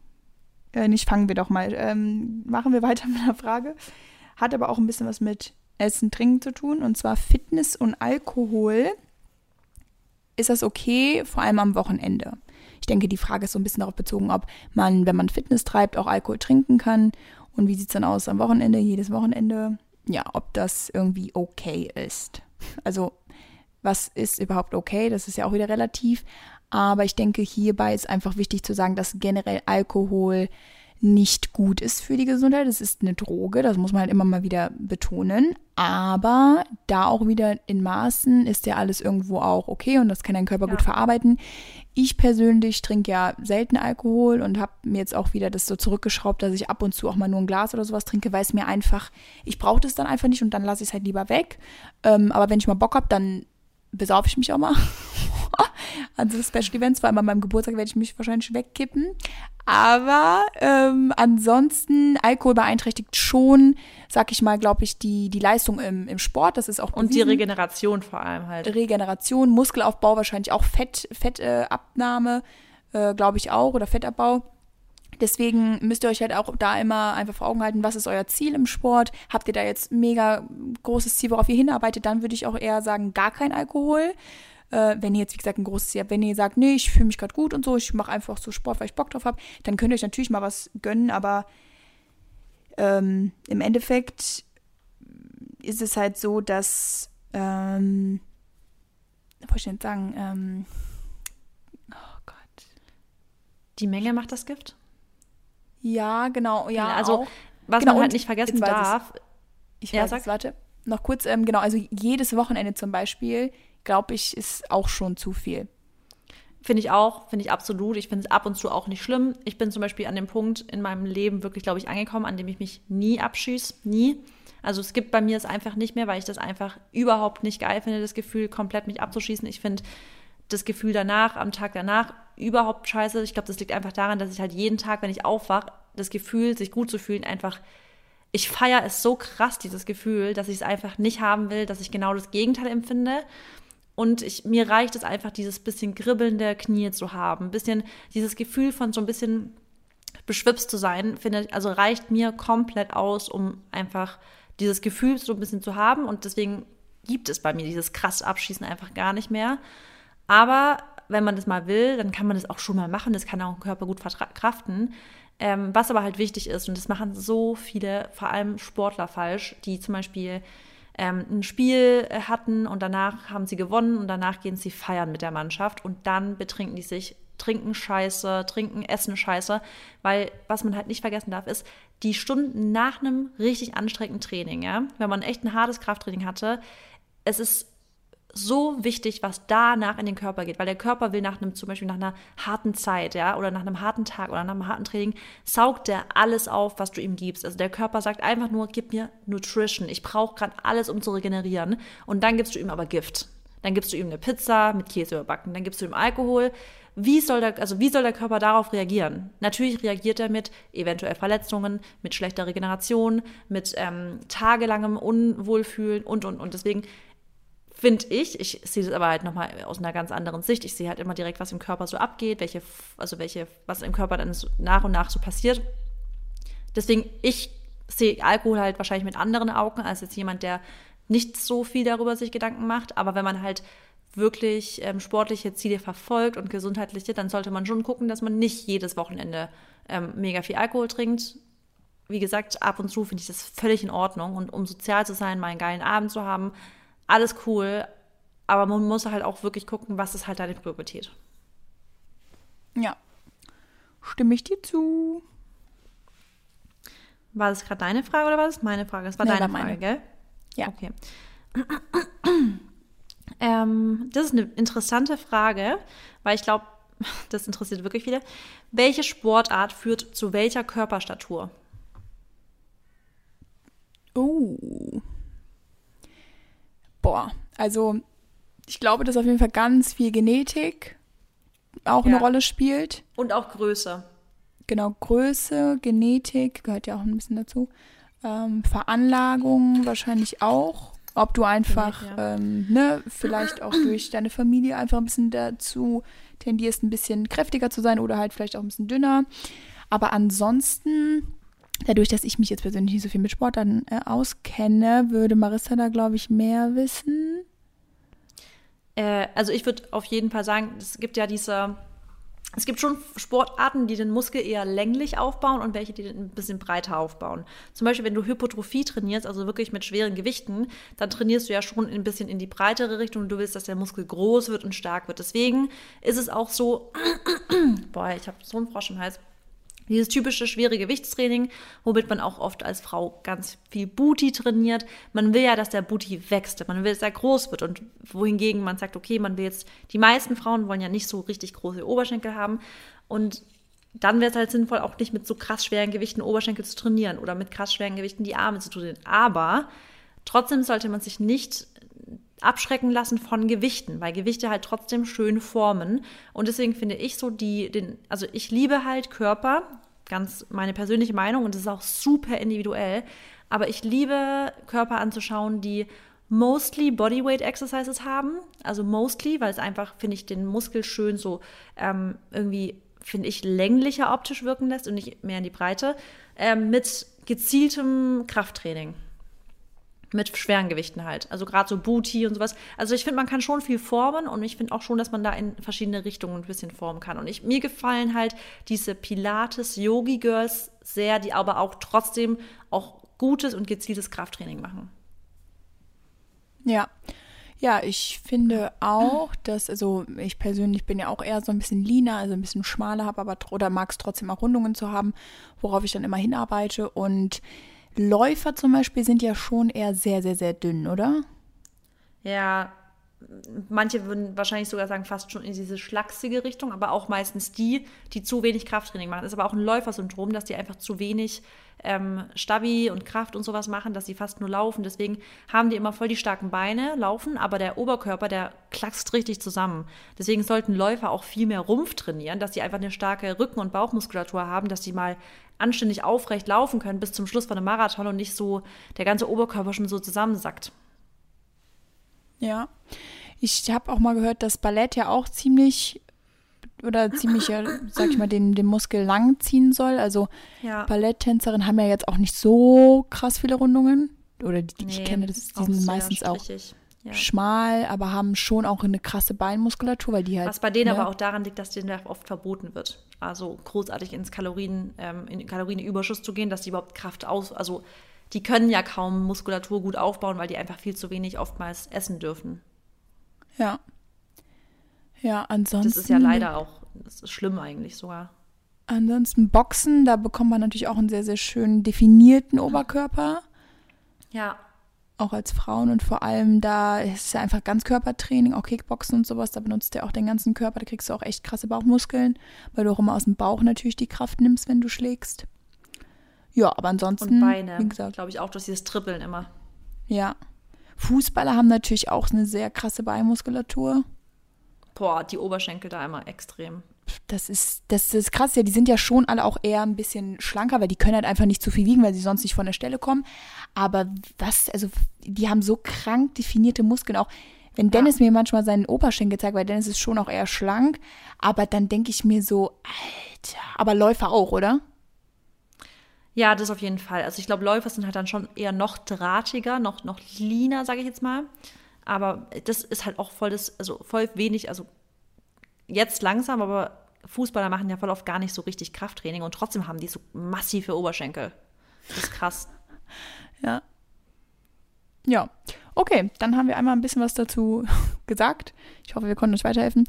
äh, nicht fangen wir doch mal, ähm, machen wir weiter mit einer Frage. Hat aber auch ein bisschen was mit Essen, Trinken zu tun, und zwar Fitness und Alkohol ist das okay, vor allem am Wochenende? Ich denke, die Frage ist so ein bisschen darauf bezogen, ob man, wenn man Fitness treibt, auch Alkohol trinken kann. Und wie sieht es dann aus am Wochenende, jedes Wochenende? Ja, ob das irgendwie okay ist. Also, was ist überhaupt okay? Das ist ja auch wieder relativ. Aber ich denke, hierbei ist einfach wichtig zu sagen, dass generell Alkohol nicht gut ist für die Gesundheit. Es ist eine Droge, das muss man halt immer mal wieder betonen. Aber da auch wieder in Maßen ist ja alles irgendwo auch okay und das kann dein Körper ja. gut verarbeiten. Ich persönlich trinke ja selten Alkohol und habe mir jetzt auch wieder das so zurückgeschraubt, dass ich ab und zu auch mal nur ein Glas oder sowas trinke, weil es mir einfach, ich brauche das dann einfach nicht und dann lasse ich es halt lieber weg. Ähm, aber wenn ich mal Bock habe, dann besaufe ich mich auch mal an so Special Events, vor allem an meinem Geburtstag werde ich mich wahrscheinlich wegkippen. Aber ähm, ansonsten, Alkohol beeinträchtigt schon, sag ich mal, glaube ich, die, die Leistung im, im Sport. Das ist auch bewiesen. Und die Regeneration vor allem halt. Regeneration, Muskelaufbau, wahrscheinlich auch Fett, Fettabnahme, äh, äh, glaube ich auch, oder Fettabbau. Deswegen müsst ihr euch halt auch da immer einfach vor Augen halten, was ist euer Ziel im Sport? Habt ihr da jetzt mega großes Ziel, worauf ihr hinarbeitet? Dann würde ich auch eher sagen, gar kein Alkohol. Äh, wenn ihr jetzt, wie gesagt, ein großes Ziel habt, wenn ihr sagt, nee, ich fühle mich gerade gut und so, ich mache einfach so Sport, weil ich Bock drauf habe, dann könnt ihr euch natürlich mal was gönnen, aber ähm, im Endeffekt ist es halt so, dass, ähm, was ich denn sagen, ähm, oh Gott. Die Menge macht das Gift? Ja, genau, ja. Also, auch. was genau, man halt nicht vergessen darf. Ich weiß, ja, warte, noch kurz, ähm, genau, also jedes Wochenende zum Beispiel glaube ich, ist auch schon zu viel. Finde ich auch, finde ich absolut. Ich finde es ab und zu auch nicht schlimm. Ich bin zum Beispiel an dem Punkt in meinem Leben wirklich, glaube ich, angekommen, an dem ich mich nie abschieße. Nie. Also es gibt bei mir es einfach nicht mehr, weil ich das einfach überhaupt nicht geil finde, das Gefühl, komplett mich abzuschießen. Ich finde das Gefühl danach, am Tag danach, überhaupt scheiße. Ich glaube, das liegt einfach daran, dass ich halt jeden Tag, wenn ich aufwache, das Gefühl, sich gut zu fühlen, einfach ich feiere es so krass, dieses Gefühl, dass ich es einfach nicht haben will, dass ich genau das Gegenteil empfinde. Und ich, mir reicht es einfach, dieses bisschen kribbelnde Knie zu haben. Ein bisschen dieses Gefühl von so ein bisschen beschwipst zu sein, finde also reicht mir komplett aus, um einfach dieses Gefühl so ein bisschen zu haben. Und deswegen gibt es bei mir dieses krass Abschießen einfach gar nicht mehr. Aber wenn man das mal will, dann kann man das auch schon mal machen. Das kann auch ein Körper gut verkraften. Ähm, was aber halt wichtig ist, und das machen so viele, vor allem Sportler falsch, die zum Beispiel ähm, ein Spiel äh, hatten und danach haben sie gewonnen und danach gehen sie feiern mit der Mannschaft und dann betrinken die sich, trinken Scheiße, trinken, essen Scheiße, weil was man halt nicht vergessen darf, ist, die Stunden nach einem richtig anstrengenden Training, ja, wenn man echt ein hartes Krafttraining hatte, es ist so wichtig, was danach in den Körper geht, weil der Körper will nach einem, zum Beispiel nach einer harten Zeit, ja, oder nach einem harten Tag oder nach einem harten Training, saugt der alles auf, was du ihm gibst. Also der Körper sagt einfach nur, gib mir Nutrition. Ich brauche gerade alles, um zu regenerieren. Und dann gibst du ihm aber Gift. Dann gibst du ihm eine Pizza mit Käse überbacken. Dann gibst du ihm Alkohol. Wie soll der, also wie soll der Körper darauf reagieren? Natürlich reagiert er mit eventuell Verletzungen, mit schlechter Regeneration, mit ähm, tagelangem Unwohlfühlen und und und. Deswegen finde ich, ich sehe das aber halt nochmal aus einer ganz anderen Sicht. Ich sehe halt immer direkt, was im Körper so abgeht, welche, also welche, was im Körper dann so nach und nach so passiert. Deswegen, ich sehe Alkohol halt wahrscheinlich mit anderen Augen als jetzt jemand, der nicht so viel darüber sich Gedanken macht. Aber wenn man halt wirklich ähm, sportliche Ziele verfolgt und gesundheitliche, dann sollte man schon gucken, dass man nicht jedes Wochenende ähm, mega viel Alkohol trinkt. Wie gesagt, ab und zu finde ich das völlig in Ordnung. Und um sozial zu sein, mal einen geilen Abend zu haben, alles cool, aber man muss halt auch wirklich gucken, was ist halt deine Priorität. Ja, stimme ich dir zu. War das gerade deine Frage oder war das meine Frage? Das war nee, deine war Frage, gell? Ja. Okay. ähm, das ist eine interessante Frage, weil ich glaube, das interessiert wirklich viele. Welche Sportart führt zu welcher Körperstatur? Oh. Boah, also ich glaube, dass auf jeden Fall ganz viel Genetik auch ja. eine Rolle spielt. Und auch Größe. Genau, Größe, Genetik gehört ja auch ein bisschen dazu. Ähm, Veranlagung wahrscheinlich auch. Ob du einfach, ja. ähm, ne, vielleicht auch durch deine Familie einfach ein bisschen dazu tendierst, ein bisschen kräftiger zu sein oder halt vielleicht auch ein bisschen dünner. Aber ansonsten Dadurch, dass ich mich jetzt persönlich nicht so viel mit Sport dann äh, auskenne, würde Marissa da, glaube ich, mehr wissen. Äh, also ich würde auf jeden Fall sagen, es gibt ja diese es gibt schon Sportarten, die den Muskel eher länglich aufbauen und welche, die den ein bisschen breiter aufbauen. Zum Beispiel, wenn du Hypotrophie trainierst, also wirklich mit schweren Gewichten, dann trainierst du ja schon ein bisschen in die breitere Richtung und du willst, dass der Muskel groß wird und stark wird. Deswegen ist es auch so, boah, ich habe so einen Frosch im Hals. Dieses typische schwere Gewichtstraining, womit man auch oft als Frau ganz viel Booty trainiert. Man will ja, dass der Booty wächst, man will, dass er groß wird. Und wohingegen man sagt, okay, man will jetzt, die meisten Frauen wollen ja nicht so richtig große Oberschenkel haben. Und dann wäre es halt sinnvoll, auch nicht mit so krass schweren Gewichten Oberschenkel zu trainieren oder mit krass schweren Gewichten die Arme zu trainieren. Aber trotzdem sollte man sich nicht abschrecken lassen von Gewichten, weil Gewichte halt trotzdem schön formen. Und deswegen finde ich so die, den, also ich liebe halt Körper, ganz meine persönliche Meinung und das ist auch super individuell. Aber ich liebe Körper anzuschauen, die mostly Bodyweight Exercises haben. Also mostly, weil es einfach, finde ich, den Muskel schön so ähm, irgendwie, finde ich, länglicher optisch wirken lässt und nicht mehr in die Breite. Ähm, mit gezieltem Krafttraining mit schweren Gewichten halt. Also gerade so Booty und sowas. Also ich finde, man kann schon viel formen und ich finde auch schon, dass man da in verschiedene Richtungen ein bisschen formen kann. Und ich, mir gefallen halt diese Pilates-Yogi-Girls sehr, die aber auch trotzdem auch gutes und gezieltes Krafttraining machen. Ja. Ja, ich finde auch, dass, also ich persönlich bin ja auch eher so ein bisschen leaner, also ein bisschen schmaler habe, aber oder mag es trotzdem auch Rundungen zu haben, worauf ich dann immer hinarbeite. Und Läufer zum Beispiel sind ja schon eher sehr, sehr, sehr dünn, oder? Ja, manche würden wahrscheinlich sogar sagen, fast schon in diese schlachsige Richtung, aber auch meistens die, die zu wenig Krafttraining machen. Das ist aber auch ein Läufersyndrom, dass die einfach zu wenig ähm, Stabi und Kraft und sowas machen, dass sie fast nur laufen. Deswegen haben die immer voll die starken Beine, laufen, aber der Oberkörper, der klackst richtig zusammen. Deswegen sollten Läufer auch viel mehr Rumpf trainieren, dass sie einfach eine starke Rücken- und Bauchmuskulatur haben, dass sie mal anständig aufrecht laufen können bis zum Schluss von einem Marathon und nicht so der ganze Oberkörper schon so zusammensackt. Ja, ich habe auch mal gehört, dass Ballett ja auch ziemlich oder ziemlich, sag ich mal, den, den Muskel lang ziehen soll. Also ja. Balletttänzerinnen haben ja jetzt auch nicht so krass viele Rundungen. Oder die, die nee, ich kenne, das, die sind meistens auch ja. schmal, aber haben schon auch eine krasse Beinmuskulatur, weil die halt. Was bei denen ne? aber auch daran liegt, dass denen oft verboten wird. Also großartig ins Kalorien, ähm, in Kalorienüberschuss zu gehen, dass die überhaupt Kraft aus, also die können ja kaum Muskulatur gut aufbauen, weil die einfach viel zu wenig oftmals essen dürfen. Ja. Ja, ansonsten. Das ist ja leider auch, das ist schlimm eigentlich sogar. Ansonsten Boxen, da bekommt man natürlich auch einen sehr, sehr schönen definierten Oberkörper. Ja. Auch als Frauen und vor allem da ist es ja einfach Ganzkörpertraining, auch Kickboxen und sowas, da benutzt du auch den ganzen Körper, da kriegst du auch echt krasse Bauchmuskeln, weil du auch immer aus dem Bauch natürlich die Kraft nimmst, wenn du schlägst. Ja, aber ansonsten. Und Beine, glaube ich, auch durch dieses Trippeln immer. Ja. Fußballer haben natürlich auch eine sehr krasse Beinmuskulatur. Boah, die Oberschenkel da immer extrem. Das ist, das ist krass, ja, die sind ja schon alle auch eher ein bisschen schlanker, weil die können halt einfach nicht zu viel wiegen, weil sie sonst nicht von der Stelle kommen. Aber was, also die haben so krank definierte Muskeln auch. Wenn Dennis ja. mir manchmal seinen Oberschenkel zeigt, weil Dennis ist schon auch eher schlank, aber dann denke ich mir so, Alter, aber Läufer auch, oder? Ja, das auf jeden Fall. Also ich glaube, Läufer sind halt dann schon eher noch drahtiger, noch, noch leaner, sage ich jetzt mal. Aber das ist halt auch voll das, also voll wenig, also jetzt langsam, aber Fußballer machen ja voll oft gar nicht so richtig Krafttraining und trotzdem haben die so massive Oberschenkel. Das ist krass. ja. Ja. Okay, dann haben wir einmal ein bisschen was dazu gesagt. Ich hoffe, wir konnten euch weiterhelfen.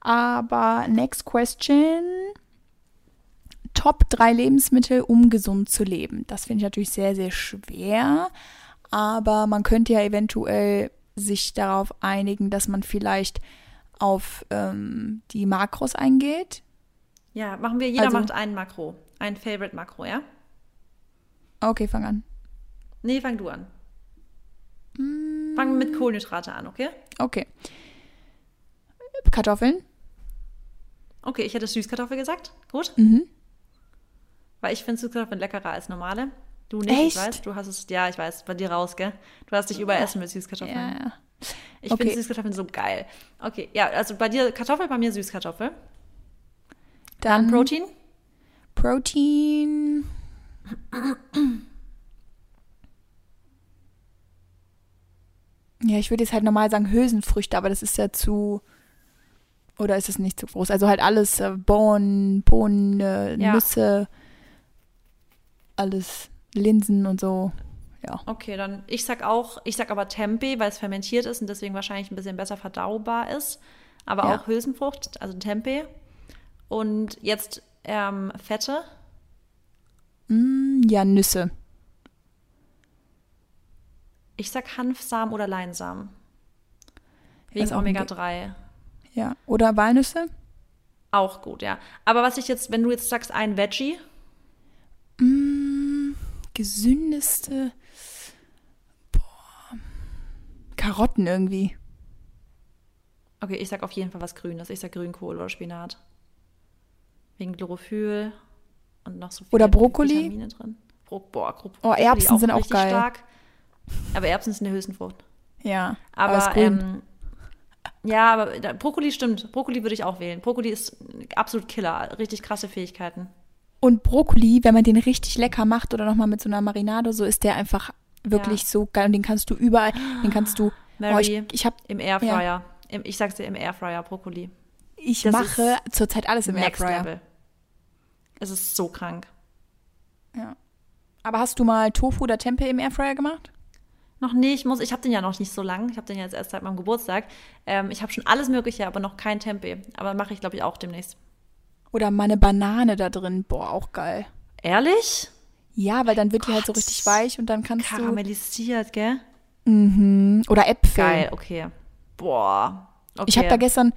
Aber next question. Top 3 Lebensmittel, um gesund zu leben. Das finde ich natürlich sehr, sehr schwer. Aber man könnte ja eventuell sich darauf einigen, dass man vielleicht auf ähm, die Makros eingeht. Ja, machen wir, jeder also, macht ein Makro. Ein Favorite Makro, ja? Okay, fang an. Nee, fang du an. Mm. Fang mit Kohlenhydrate an, okay? Okay. Kartoffeln. Okay, ich hätte Süßkartoffel gesagt. Gut. Mhm. Weil ich finde Süßkartoffeln leckerer als normale. Du nicht, Echt? ich weiß. Du hast es, ja, ich weiß, bei dir raus, gell? Du hast dich überessen mit Süßkartoffeln. Ja, ja. Ich okay. finde Süßkartoffeln so geil. Okay, ja, also bei dir Kartoffel, bei mir Süßkartoffel. Dann, Dann Protein? Protein. Ja, ich würde jetzt halt normal sagen Hülsenfrüchte, aber das ist ja zu Oder ist es nicht zu groß? Also halt alles, äh, Bohnen, Bohnen, äh, Ja. Nüsse, alles, Linsen und so. Ja. Okay, dann ich sag auch, ich sag aber Tempeh, weil es fermentiert ist und deswegen wahrscheinlich ein bisschen besser verdaubar ist. Aber Ja. auch Hülsenfrucht, also Tempeh. Und jetzt ähm, Fette. Mm, ja, Nüsse. Ich sag Hanfsamen oder Leinsamen. Wegen ist auch ein Ge- Omega-3. Ja. Oder Walnüsse? Auch gut, ja. Aber was ich jetzt, wenn du jetzt sagst, ein Veggie, Mm, gesündeste. Boah. Karotten irgendwie. okay, ich sag auf jeden Fall was Grünes. Ich sag Grünkohl oder Spinat. Wegen Chlorophyll und noch so viele Oder Brokkoli? Vitamine drin. Bro boah, Bro Oh, Erbsen sind auch geil. Stark. Aber Erbsen sind eine Hülsenfrucht. Ja. Aber, grün. ähm, ja, aber Brokkoli stimmt. Brokkoli würde ich auch wählen. Brokkoli ist absolut Killer. Richtig krasse Fähigkeiten. Und Brokkoli, wenn man den richtig lecker macht oder nochmal mit so einer Marinade, so ist der einfach wirklich Ja. so geil. Und den kannst du überall, den kannst du. Oh, Mary, ich ich, hab, Im Airfryer. Im, ich sag's dir, im Airfryer Brokkoli. ich das mache zurzeit alles im Next Airfryer. Level. Es ist so krank. Ja. Aber hast du mal Tofu oder Tempeh im Airfryer gemacht? Noch nicht, ich muss, ich habe den ja noch nicht so lang. Ich habe den ja jetzt erst seit meinem Geburtstag. Ähm, ich habe schon alles Mögliche, aber noch kein Tempeh. Aber mache ich, glaube ich, auch demnächst. Oder mal eine Banane da drin? Boah, auch geil. Ehrlich? Ja, weil dann wird die halt so richtig weich und dann kannst Karamellisiert, gell? du. Mhm. Oder Äpfel. Geil, okay. Boah. Okay. Ich habe da gestern,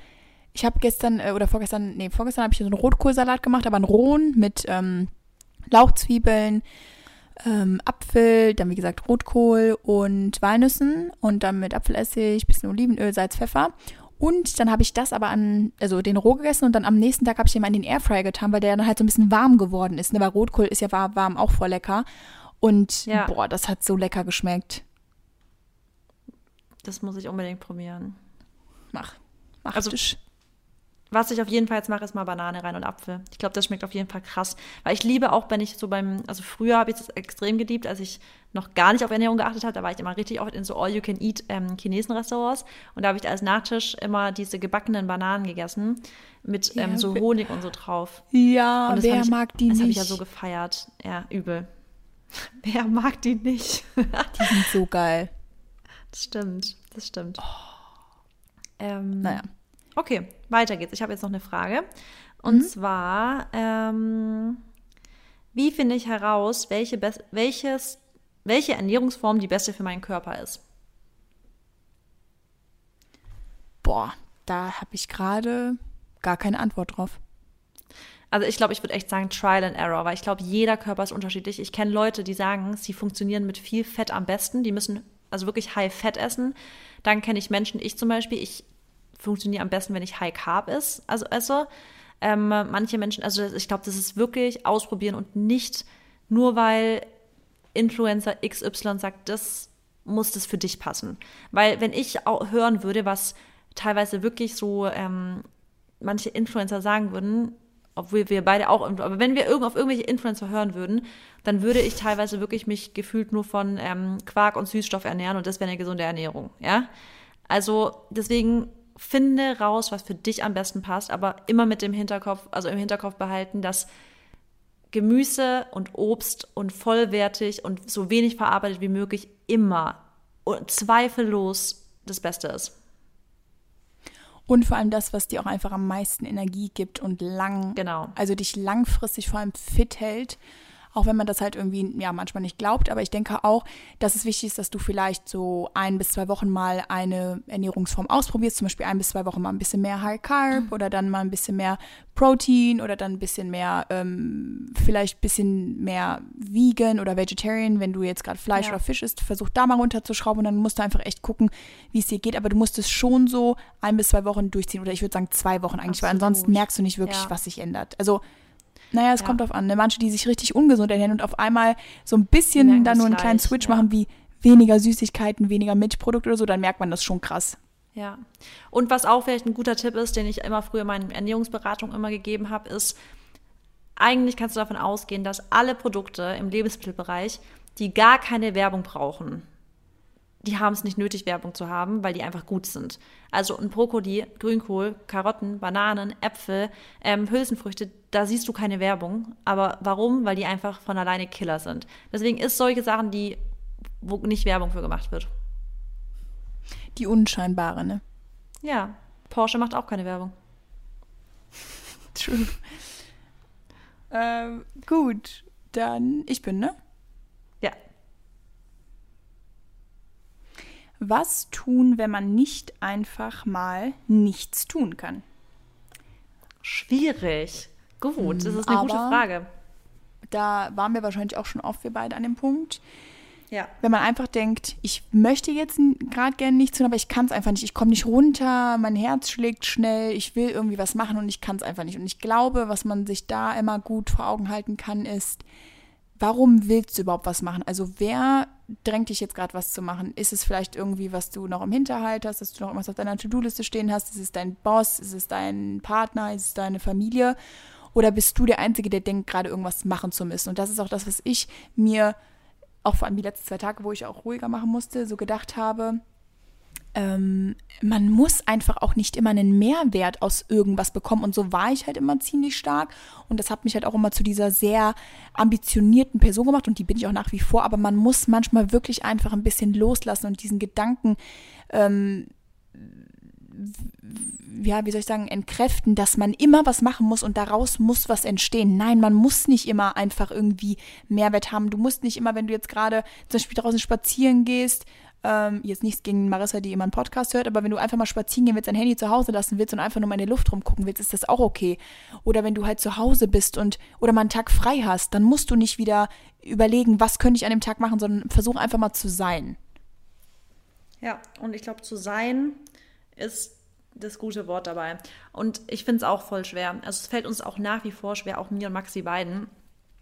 ich habe gestern äh, oder vorgestern, nee, vorgestern habe ich so einen Rotkohlsalat gemacht, aber einen rohen mit ähm, Lauchzwiebeln, ähm, Apfel, dann wie gesagt Rotkohl und Walnüssen und dann mit Apfelessig, bisschen Olivenöl, Salz, Pfeffer. Und dann habe ich das aber an, also den roh gegessen und dann am nächsten Tag habe ich den mal in den Airfryer getan, weil der dann halt so ein bisschen warm geworden ist. Ne? Weil Rotkohl ist ja warm, auch voll lecker. Und Ja. boah, das hat so lecker geschmeckt. Das muss ich unbedingt probieren. Mach. Mach Also-. Was ich auf jeden Fall jetzt mache, ist mal Banane rein und Apfel. Ich glaube, das schmeckt auf jeden Fall krass. Weil ich liebe auch, wenn ich so beim, also früher habe ich das extrem geliebt, als ich noch gar nicht auf Ernährung geachtet habe. Da war ich immer richtig oft in so All-You-Can-Eat ähm, Chinesen-Restaurants. Und da habe ich als Nachtisch immer diese gebackenen Bananen gegessen. Mit ähm, Ja, so we- Honig und so drauf. Ja, Und das wer ich, mag die Das nicht? habe ich ja so gefeiert. Ja, übel. Wer mag die nicht? die sind so geil. Das stimmt, das stimmt. Ähm, Naja. Okay, weiter geht's. Ich habe jetzt noch eine Frage. Und zwar, ähm, wie finde ich heraus, welche, welches, welche Ernährungsform die beste für meinen Körper ist? Boah, da habe ich gerade gar keine Antwort drauf. Also ich glaube, ich würde echt sagen Trial and Error, weil ich glaube, jeder Körper ist unterschiedlich. Ich kenne Leute, die sagen, sie funktionieren mit viel Fett am besten. Die müssen also wirklich High Fett essen. Dann kenne ich Menschen, ich zum Beispiel, ich funktioniere am besten, wenn ich High Carb ist, also esse. Ähm, manche Menschen, also ich glaube, das ist wirklich ausprobieren und nicht nur weil Influencer XY sagt, das muss das für dich passen. Weil wenn ich auch hören würde, was teilweise wirklich so ähm, manche Influencer sagen würden, obwohl wir beide auch, aber wenn wir auf irgendwelche Influencer hören würden, dann würde ich teilweise wirklich mich gefühlt nur von ähm, Quark und Süßstoff ernähren und das wäre eine gesunde Ernährung, ja. Also deswegen finde raus, was für dich am besten passt, aber immer mit dem Hinterkopf, also im Hinterkopf behalten, dass Gemüse und Obst und vollwertig und so wenig verarbeitet wie möglich immer und zweifellos das Beste ist. Und vor allem das, was dir auch einfach am meisten Energie gibt und lang, Genau. also dich langfristig vor allem fit hält. Auch wenn man das halt irgendwie, ja, manchmal nicht glaubt. Aber ich denke auch, dass es wichtig ist, dass du vielleicht so ein bis zwei Wochen mal eine Ernährungsform ausprobierst. Zum Beispiel ein bis zwei Wochen mal ein bisschen mehr High Carb oder dann mal ein bisschen mehr Protein oder dann ein bisschen mehr, ähm, vielleicht ein bisschen mehr Vegan oder Vegetarian, wenn du jetzt gerade Fleisch Ja. oder Fisch isst. Versuch da mal runterzuschrauben und dann musst du einfach echt gucken, wie es dir geht. Aber du musst es schon so ein bis zwei Wochen durchziehen. Oder ich würde sagen zwei Wochen eigentlich, weil Absolut. ansonsten merkst du nicht wirklich, Ja. was sich ändert. Also naja, es Ja. kommt drauf an. Ne? Manche, die sich richtig ungesund ernähren und auf einmal so ein bisschen dann nur einen kleinen gleich, Switch ja. machen, wie weniger Süßigkeiten, weniger Milchprodukte oder so, dann merkt man das schon krass. Ja. Und was auch vielleicht ein guter Tipp ist, den ich immer früher meinen Ernährungsberatung immer gegeben habe, ist, eigentlich kannst du davon ausgehen, dass alle Produkte im Lebensmittelbereich, die gar keine Werbung brauchen, die haben es nicht nötig, Werbung zu haben, weil die einfach gut sind. Also ein Brokkoli, Grünkohl, Karotten, Bananen, Äpfel, ähm, Hülsenfrüchte, da siehst du keine Werbung. Aber warum? Weil die einfach von alleine Killer sind. Deswegen ist solche Sachen, die, wo nicht Werbung für gemacht wird. Die unscheinbare, ne? Ja, Porsche macht auch keine Werbung. True. ähm, gut, dann ich bin, ne? Ja. Was tun, wenn man nicht einfach mal nichts tun kann? Schwierig. Gut, das ist eine gute aber- Frage. Da waren wir wahrscheinlich auch schon oft wir beide an dem Punkt. Ja. Wenn man einfach denkt, ich möchte jetzt gerade gerne nichts tun, aber ich kann es einfach nicht. Ich komme nicht runter, mein Herz schlägt schnell, ich will irgendwie was machen und ich kann es einfach nicht. Und ich glaube, was man sich da immer gut vor Augen halten kann, ist, warum willst du überhaupt was machen? Also wer drängt dich jetzt gerade was zu machen? Ist es vielleicht irgendwie, was du noch im Hinterhalt hast, dass du noch irgendwas auf deiner To-Do-Liste stehen hast? Ist es dein Boss? Ist es dein Partner? Ist es deine Familie? Oder bist du der Einzige, der denkt, gerade irgendwas machen zu müssen? Und das ist auch das, was ich mir, auch vor allem die letzten zwei Tage, wo ich auch ruhiger machen musste, so gedacht habe, ähm, man muss einfach auch nicht immer einen Mehrwert aus irgendwas bekommen. Und so war ich halt immer ziemlich stark. Und das hat mich halt auch immer zu dieser sehr ambitionierten Person gemacht. Und die bin ich auch nach wie vor. Aber man muss manchmal wirklich einfach ein bisschen loslassen und diesen Gedanken, ähm, ja, wie soll ich sagen, entkräften, dass man immer was machen muss und daraus muss was entstehen. Nein, man muss nicht immer einfach irgendwie Mehrwert haben. Du musst nicht immer, wenn du jetzt gerade zum Beispiel draußen spazieren gehst, ähm, jetzt nichts gegen Marissa, die immer einen Podcast hört, aber wenn du einfach mal spazieren gehen willst, dein Handy zu Hause lassen willst und einfach nur mal in der Luft rumgucken willst, ist das auch okay. Oder wenn du halt zu Hause bist und oder mal einen Tag frei hast, dann musst du nicht wieder überlegen, was könnte ich an dem Tag machen, sondern versuch einfach mal zu sein. Ja, und ich glaube, zu sein ist das gute Wort dabei. Und ich finde es auch voll schwer. Also es fällt uns auch nach wie vor schwer, auch mir und Maxi beiden,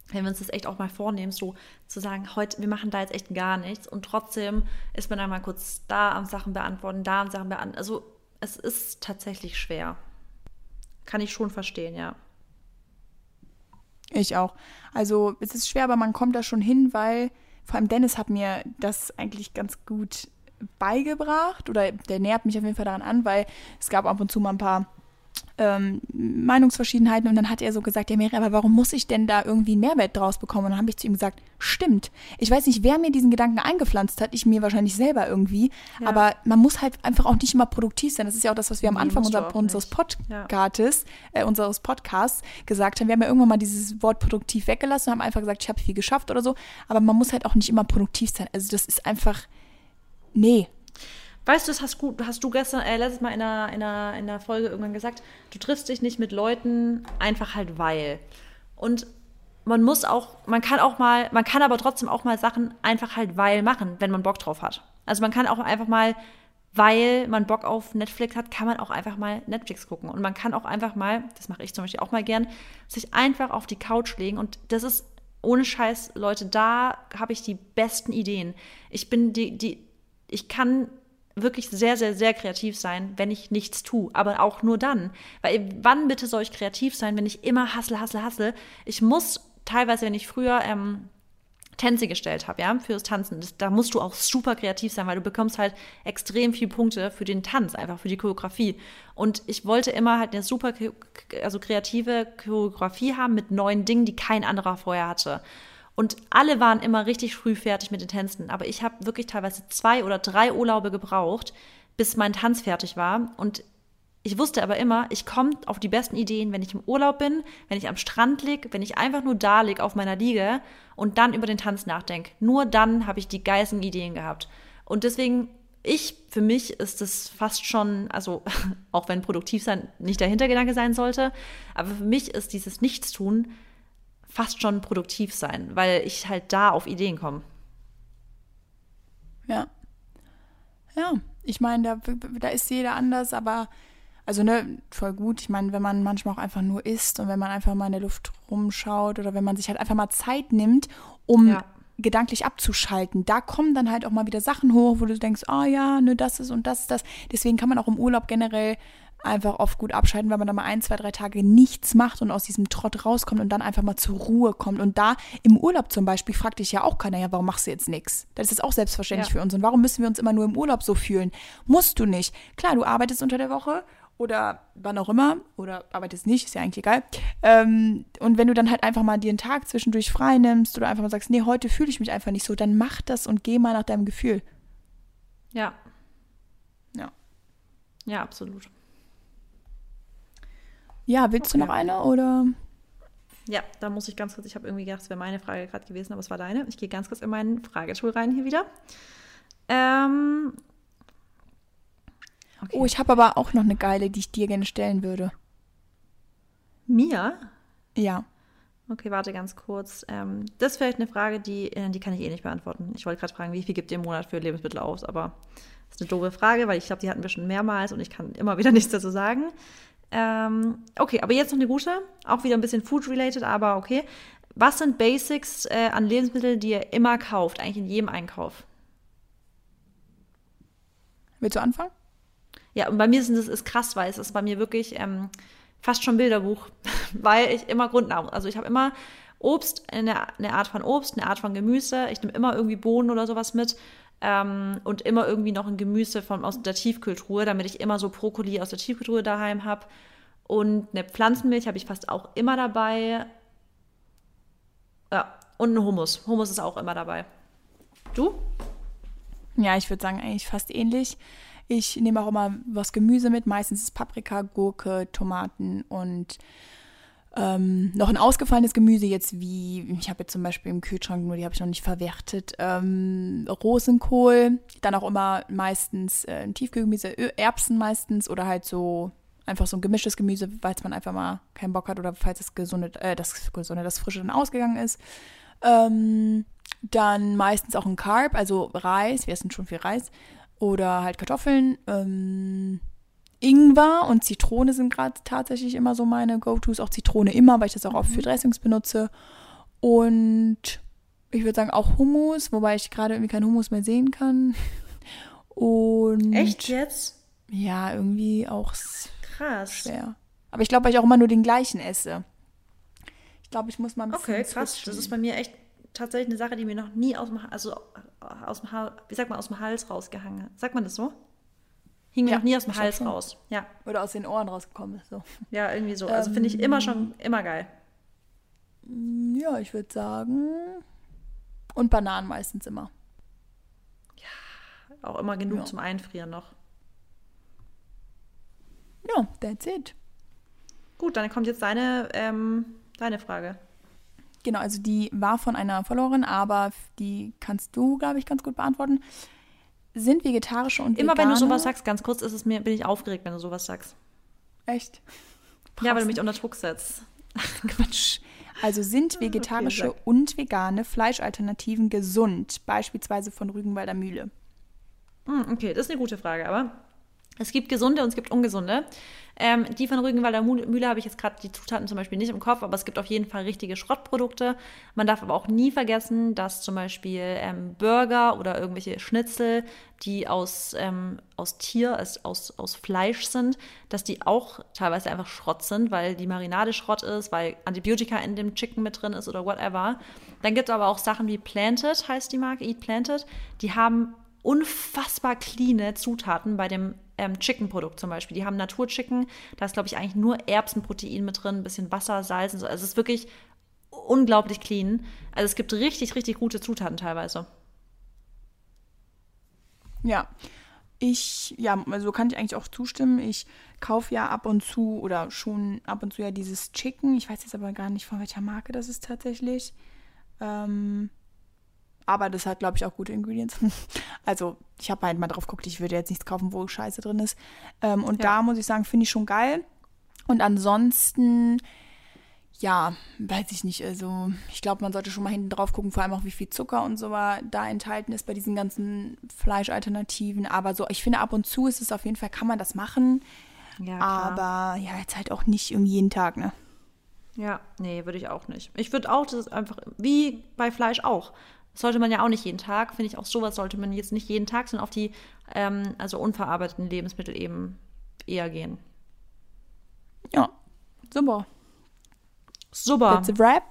wenn wir uns das echt auch mal vornehmen, so zu sagen, heute, wir machen da jetzt echt gar nichts und trotzdem ist man dann mal kurz da am Sachen beantworten, da am Sachen beantworten. Also es ist tatsächlich schwer. Kann ich schon verstehen, ja. Ich auch. Also es ist schwer, aber man kommt da schon hin, weil vor allem Dennis hat mir das eigentlich ganz gut beigebracht oder der nähert mich auf jeden Fall daran an, weil es gab ab und zu mal ein paar ähm, Meinungsverschiedenheiten und dann hat er so gesagt, ja Mary, aber warum muss ich denn da irgendwie einen Mehrwert draus bekommen? Und dann habe ich zu ihm gesagt, stimmt. Ich weiß nicht, wer mir diesen Gedanken eingepflanzt hat, ich mir wahrscheinlich selber irgendwie, Ja. aber man muss halt einfach auch nicht immer produktiv sein. Das ist ja auch das, was wir am Nee, Anfang unser, unseres nicht. Ja. Podcasts, äh, unseres Podcasts gesagt haben. Wir haben ja irgendwann mal dieses Wort produktiv weggelassen und haben einfach gesagt, ich habe viel geschafft oder so, aber man muss halt auch nicht immer produktiv sein. Also das ist einfach, nee, Weißt du, das hast, gut, hast du gestern, äh, letztes Mal in einer, in, einer, in einer Folge irgendwann gesagt, du triffst dich nicht mit Leuten einfach halt weil. Und man muss auch, man kann auch mal, man kann aber trotzdem auch mal Sachen einfach halt weil machen, wenn man Bock drauf hat. Also man kann auch einfach mal, weil man Bock auf Netflix hat, kann man auch einfach mal Netflix gucken. Und man kann auch einfach mal, das mache ich zum Beispiel auch mal gern, sich einfach auf die Couch legen. Und das ist ohne Scheiß, Leute, da habe ich die besten Ideen. Ich bin die, die, ich kann wirklich sehr, sehr, sehr kreativ sein, wenn ich nichts tue. Aber auch nur dann. Weil wann bitte soll ich kreativ sein, wenn ich immer hassle, hassle, hassle? Ich muss teilweise, wenn ich früher ähm, Tänze gestellt habe, ja, fürs Tanzen, das, da musst du auch super kreativ sein, weil du bekommst halt extrem viele Punkte für den Tanz, einfach für die Choreografie. Und ich wollte immer halt eine super, also kreative Choreografie haben mit neuen Dingen, die kein anderer vorher hatte. Und alle waren immer richtig früh fertig mit den Tänzen. Aber ich habe wirklich teilweise zwei oder drei Urlaube gebraucht, bis mein Tanz fertig war. Und ich wusste aber immer, ich komme auf die besten Ideen, wenn ich im Urlaub bin, wenn ich am Strand lieg, wenn ich einfach nur da lieg auf meiner Liege und dann über den Tanz nachdenke. Nur dann habe ich die geilsten Ideen gehabt. Und deswegen, ich, für mich ist es fast schon, also auch wenn produktiv sein nicht der Hintergedanke sein sollte, aber für mich ist dieses Nichtstun fast schon produktiv sein, weil ich halt da auf Ideen komme. Ja. Ja, ich meine, da, da ist jeder anders, aber also ne, voll gut. Ich meine, wenn man manchmal auch einfach nur isst und wenn man einfach mal in der Luft rumschaut oder wenn man sich halt einfach mal Zeit nimmt, um Ja. gedanklich abzuschalten, da kommen dann halt auch mal wieder Sachen hoch, wo du denkst, ah ja, ne, das ist und das ist das. Deswegen kann man auch im Urlaub generell einfach oft gut abschalten, weil man dann mal ein, zwei, drei Tage nichts macht und aus diesem Trott rauskommt und dann einfach mal zur Ruhe kommt. Und da im Urlaub zum Beispiel fragt dich ja auch keiner, ja, warum machst du jetzt nichts? Das ist auch selbstverständlich Ja. für uns. Und warum müssen wir uns immer nur im Urlaub so fühlen? Musst du nicht. Klar, du arbeitest unter der Woche oder wann auch immer oder arbeitest nicht, ist ja eigentlich egal. Ähm, und wenn du dann halt einfach mal dir einen Tag zwischendurch frei nimmst oder einfach mal sagst, nee, heute fühle ich mich einfach nicht so, dann mach das und geh mal nach deinem Gefühl. Ja. Ja. Ja, absolut. Ja, willst du Okay. noch eine oder? Ja, da muss ich ganz kurz, ich habe irgendwie gedacht, es wäre meine Frage gerade gewesen, aber es war deine. Ich gehe ganz kurz in meinen Fragetool rein hier wieder. Ähm, okay. Oh, ich habe aber auch noch eine geile, die ich dir gerne stellen würde. Mir? Ja. Okay, warte ganz kurz. Ähm, das ist vielleicht eine Frage, die, äh, die kann ich eh nicht beantworten. Ich wollte gerade fragen, wie viel gibt ihr im Monat für Lebensmittel aus? Aber das ist eine doofe Frage, weil ich glaube, die hatten wir schon mehrmals und ich kann immer wieder nichts dazu sagen. Ähm, okay, aber jetzt noch eine gute. Auch wieder ein bisschen food-related, aber okay. Was sind Basics äh, an Lebensmitteln, die ihr immer kauft? Eigentlich in jedem Einkauf? Willst du anfangen? Ja, und bei mir ist es ist krass, weil es ist bei mir wirklich ähm, fast schon Bilderbuch, weil ich immer Grundnahrung, also ich habe immer Obst, eine, eine Art von Obst, eine Art von Gemüse, ich nehme immer irgendwie Bohnen oder sowas mit ähm, und immer irgendwie noch ein Gemüse von, aus der Tiefkühltruhe, damit ich immer so Brokkoli aus der Tiefkühltruhe daheim habe und eine Pflanzenmilch habe ich fast auch immer dabei. Ja, und ein Hummus. Hummus ist auch immer dabei. Du? Ja, ich würde sagen, eigentlich fast ähnlich. Ich nehme auch immer was Gemüse mit. Meistens ist Paprika, Gurke, Tomaten und ähm, noch ein ausgefallenes Gemüse jetzt wie, ich habe jetzt zum Beispiel im Kühlschrank, nur die habe ich noch nicht verwertet, ähm, Rosenkohl, dann auch immer meistens äh, ein Tiefkühlgemüse, Erbsen meistens oder halt so einfach so ein gemischtes Gemüse, falls man einfach mal keinen Bock hat oder falls das gesunde, äh, das gesunde, das frische dann ausgegangen ist. Ähm, dann meistens auch ein Carb, also Reis, wir essen schon viel Reis. Oder halt Kartoffeln. Ähm, Ingwer und Zitrone sind gerade tatsächlich immer so meine Go-Tos. Auch Zitrone immer, weil ich das auch oft für Dressings benutze. Und ich würde sagen auch Hummus, wobei ich gerade irgendwie keinen Hummus mehr sehen kann. Und jetzt? ja, irgendwie auch Krass. schwer. Aber ich glaube, weil ich auch immer nur den gleichen esse. Ich glaube, ich muss mal ein bisschen. Okay, krass. Das ist bei mir echt tatsächlich eine Sache, die mir noch nie aus dem, also aus dem, wie sagt man, aus dem Hals rausgehangen hat. Sagt man das so? Hing mir Ja, noch nie aus dem Hals schon. raus. Ja, Oder aus den Ohren rausgekommen ist. So. ja, irgendwie so. Also finde ich immer schon, immer geil. Ja, ich würde sagen. Und Bananen meistens immer. Auch immer genug Ja. zum Einfrieren noch. Ja, that's it. Gut, dann kommt jetzt deine, ähm, deine Frage. Genau, also die war von einer Followerin, aber die kannst du, glaube ich, ganz gut beantworten. Sind vegetarische und Immer vegane... wenn du sowas sagst, ganz kurz, ist es mir, bin ich aufgeregt, wenn du sowas sagst. Echt? Ja, weil Brauchst du mich unter Druck setzt. Quatsch. Also sind vegetarische sag. und vegane Fleischalternativen gesund, beispielsweise von Rügenwalder Mühle? Hm, okay, das ist eine gute Frage, aber es gibt gesunde und es gibt ungesunde. Ähm, die von Rügenwalder Mühle habe ich jetzt gerade die Zutaten zum Beispiel nicht im Kopf, aber es gibt auf jeden Fall richtige Schrottprodukte. Man darf aber auch nie vergessen, dass zum Beispiel ähm, Burger oder irgendwelche Schnitzel, die aus, ähm, aus Tier, aus, aus, aus Fleisch sind, dass die auch teilweise einfach Schrott sind, weil die Marinade Schrott ist, weil Antibiotika in dem Chicken mit drin ist oder whatever. Dann gibt es aber auch Sachen wie Planted, heißt die Marke, Eat Planted. Die haben unfassbar cleane Zutaten bei dem ähm, Chicken-Produkt zum Beispiel. Die haben Naturchicken, da ist, glaube ich, eigentlich nur Erbsenprotein mit drin, ein bisschen Wasser, Salz und so. Also es ist wirklich unglaublich clean. Also es gibt richtig, richtig gute Zutaten teilweise. Ja, ich, ja, also kann ich eigentlich auch zustimmen. Ich kaufe ja ab und zu oder schon ab und zu ja dieses Chicken. Ich weiß jetzt aber gar nicht, von welcher Marke das ist tatsächlich. Ähm, aber das hat, glaube ich, auch gute Ingredients. Also, ich habe halt mal drauf geguckt, ich würde jetzt nichts kaufen, wo Scheiße drin ist. Ähm, und Ja. da muss ich sagen, finde ich schon geil. Und ansonsten, ja, weiß ich nicht. Also, ich glaube, man sollte schon mal hinten drauf gucken, vor allem auch, wie viel Zucker und so wa- da enthalten ist bei diesen ganzen Fleischalternativen. Aber so, ich finde, ab und zu ist es auf jeden Fall, kann man das machen. Ja, aber ja, jetzt halt auch nicht irgendwie jeden Tag, ne? Ja, nee, würde ich auch nicht. Ich würde auch, das ist einfach, wie bei Fleisch auch. Das sollte man ja auch nicht jeden Tag, finde ich auch sowas sollte man jetzt nicht jeden Tag, sondern auf die, ähm, also unverarbeiteten Lebensmittel eben eher gehen. Ja, super. Super. That's a wrap.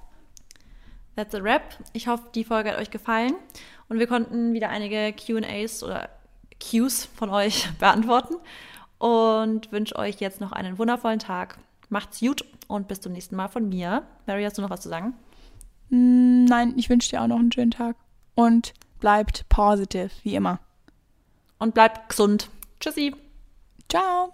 That's a wrap. Ich hoffe, die Folge hat euch gefallen und wir konnten wieder einige QAs oder Qs von euch beantworten und wünsche euch jetzt noch einen wundervollen Tag. Macht's gut und bis zum nächsten Mal von mir. Mary, hast du noch was zu sagen? Mm, Nein, ich wünsche dir auch noch einen schönen Tag. Und bleibt positive, wie immer. Und bleibt gesund. Tschüssi. Ciao.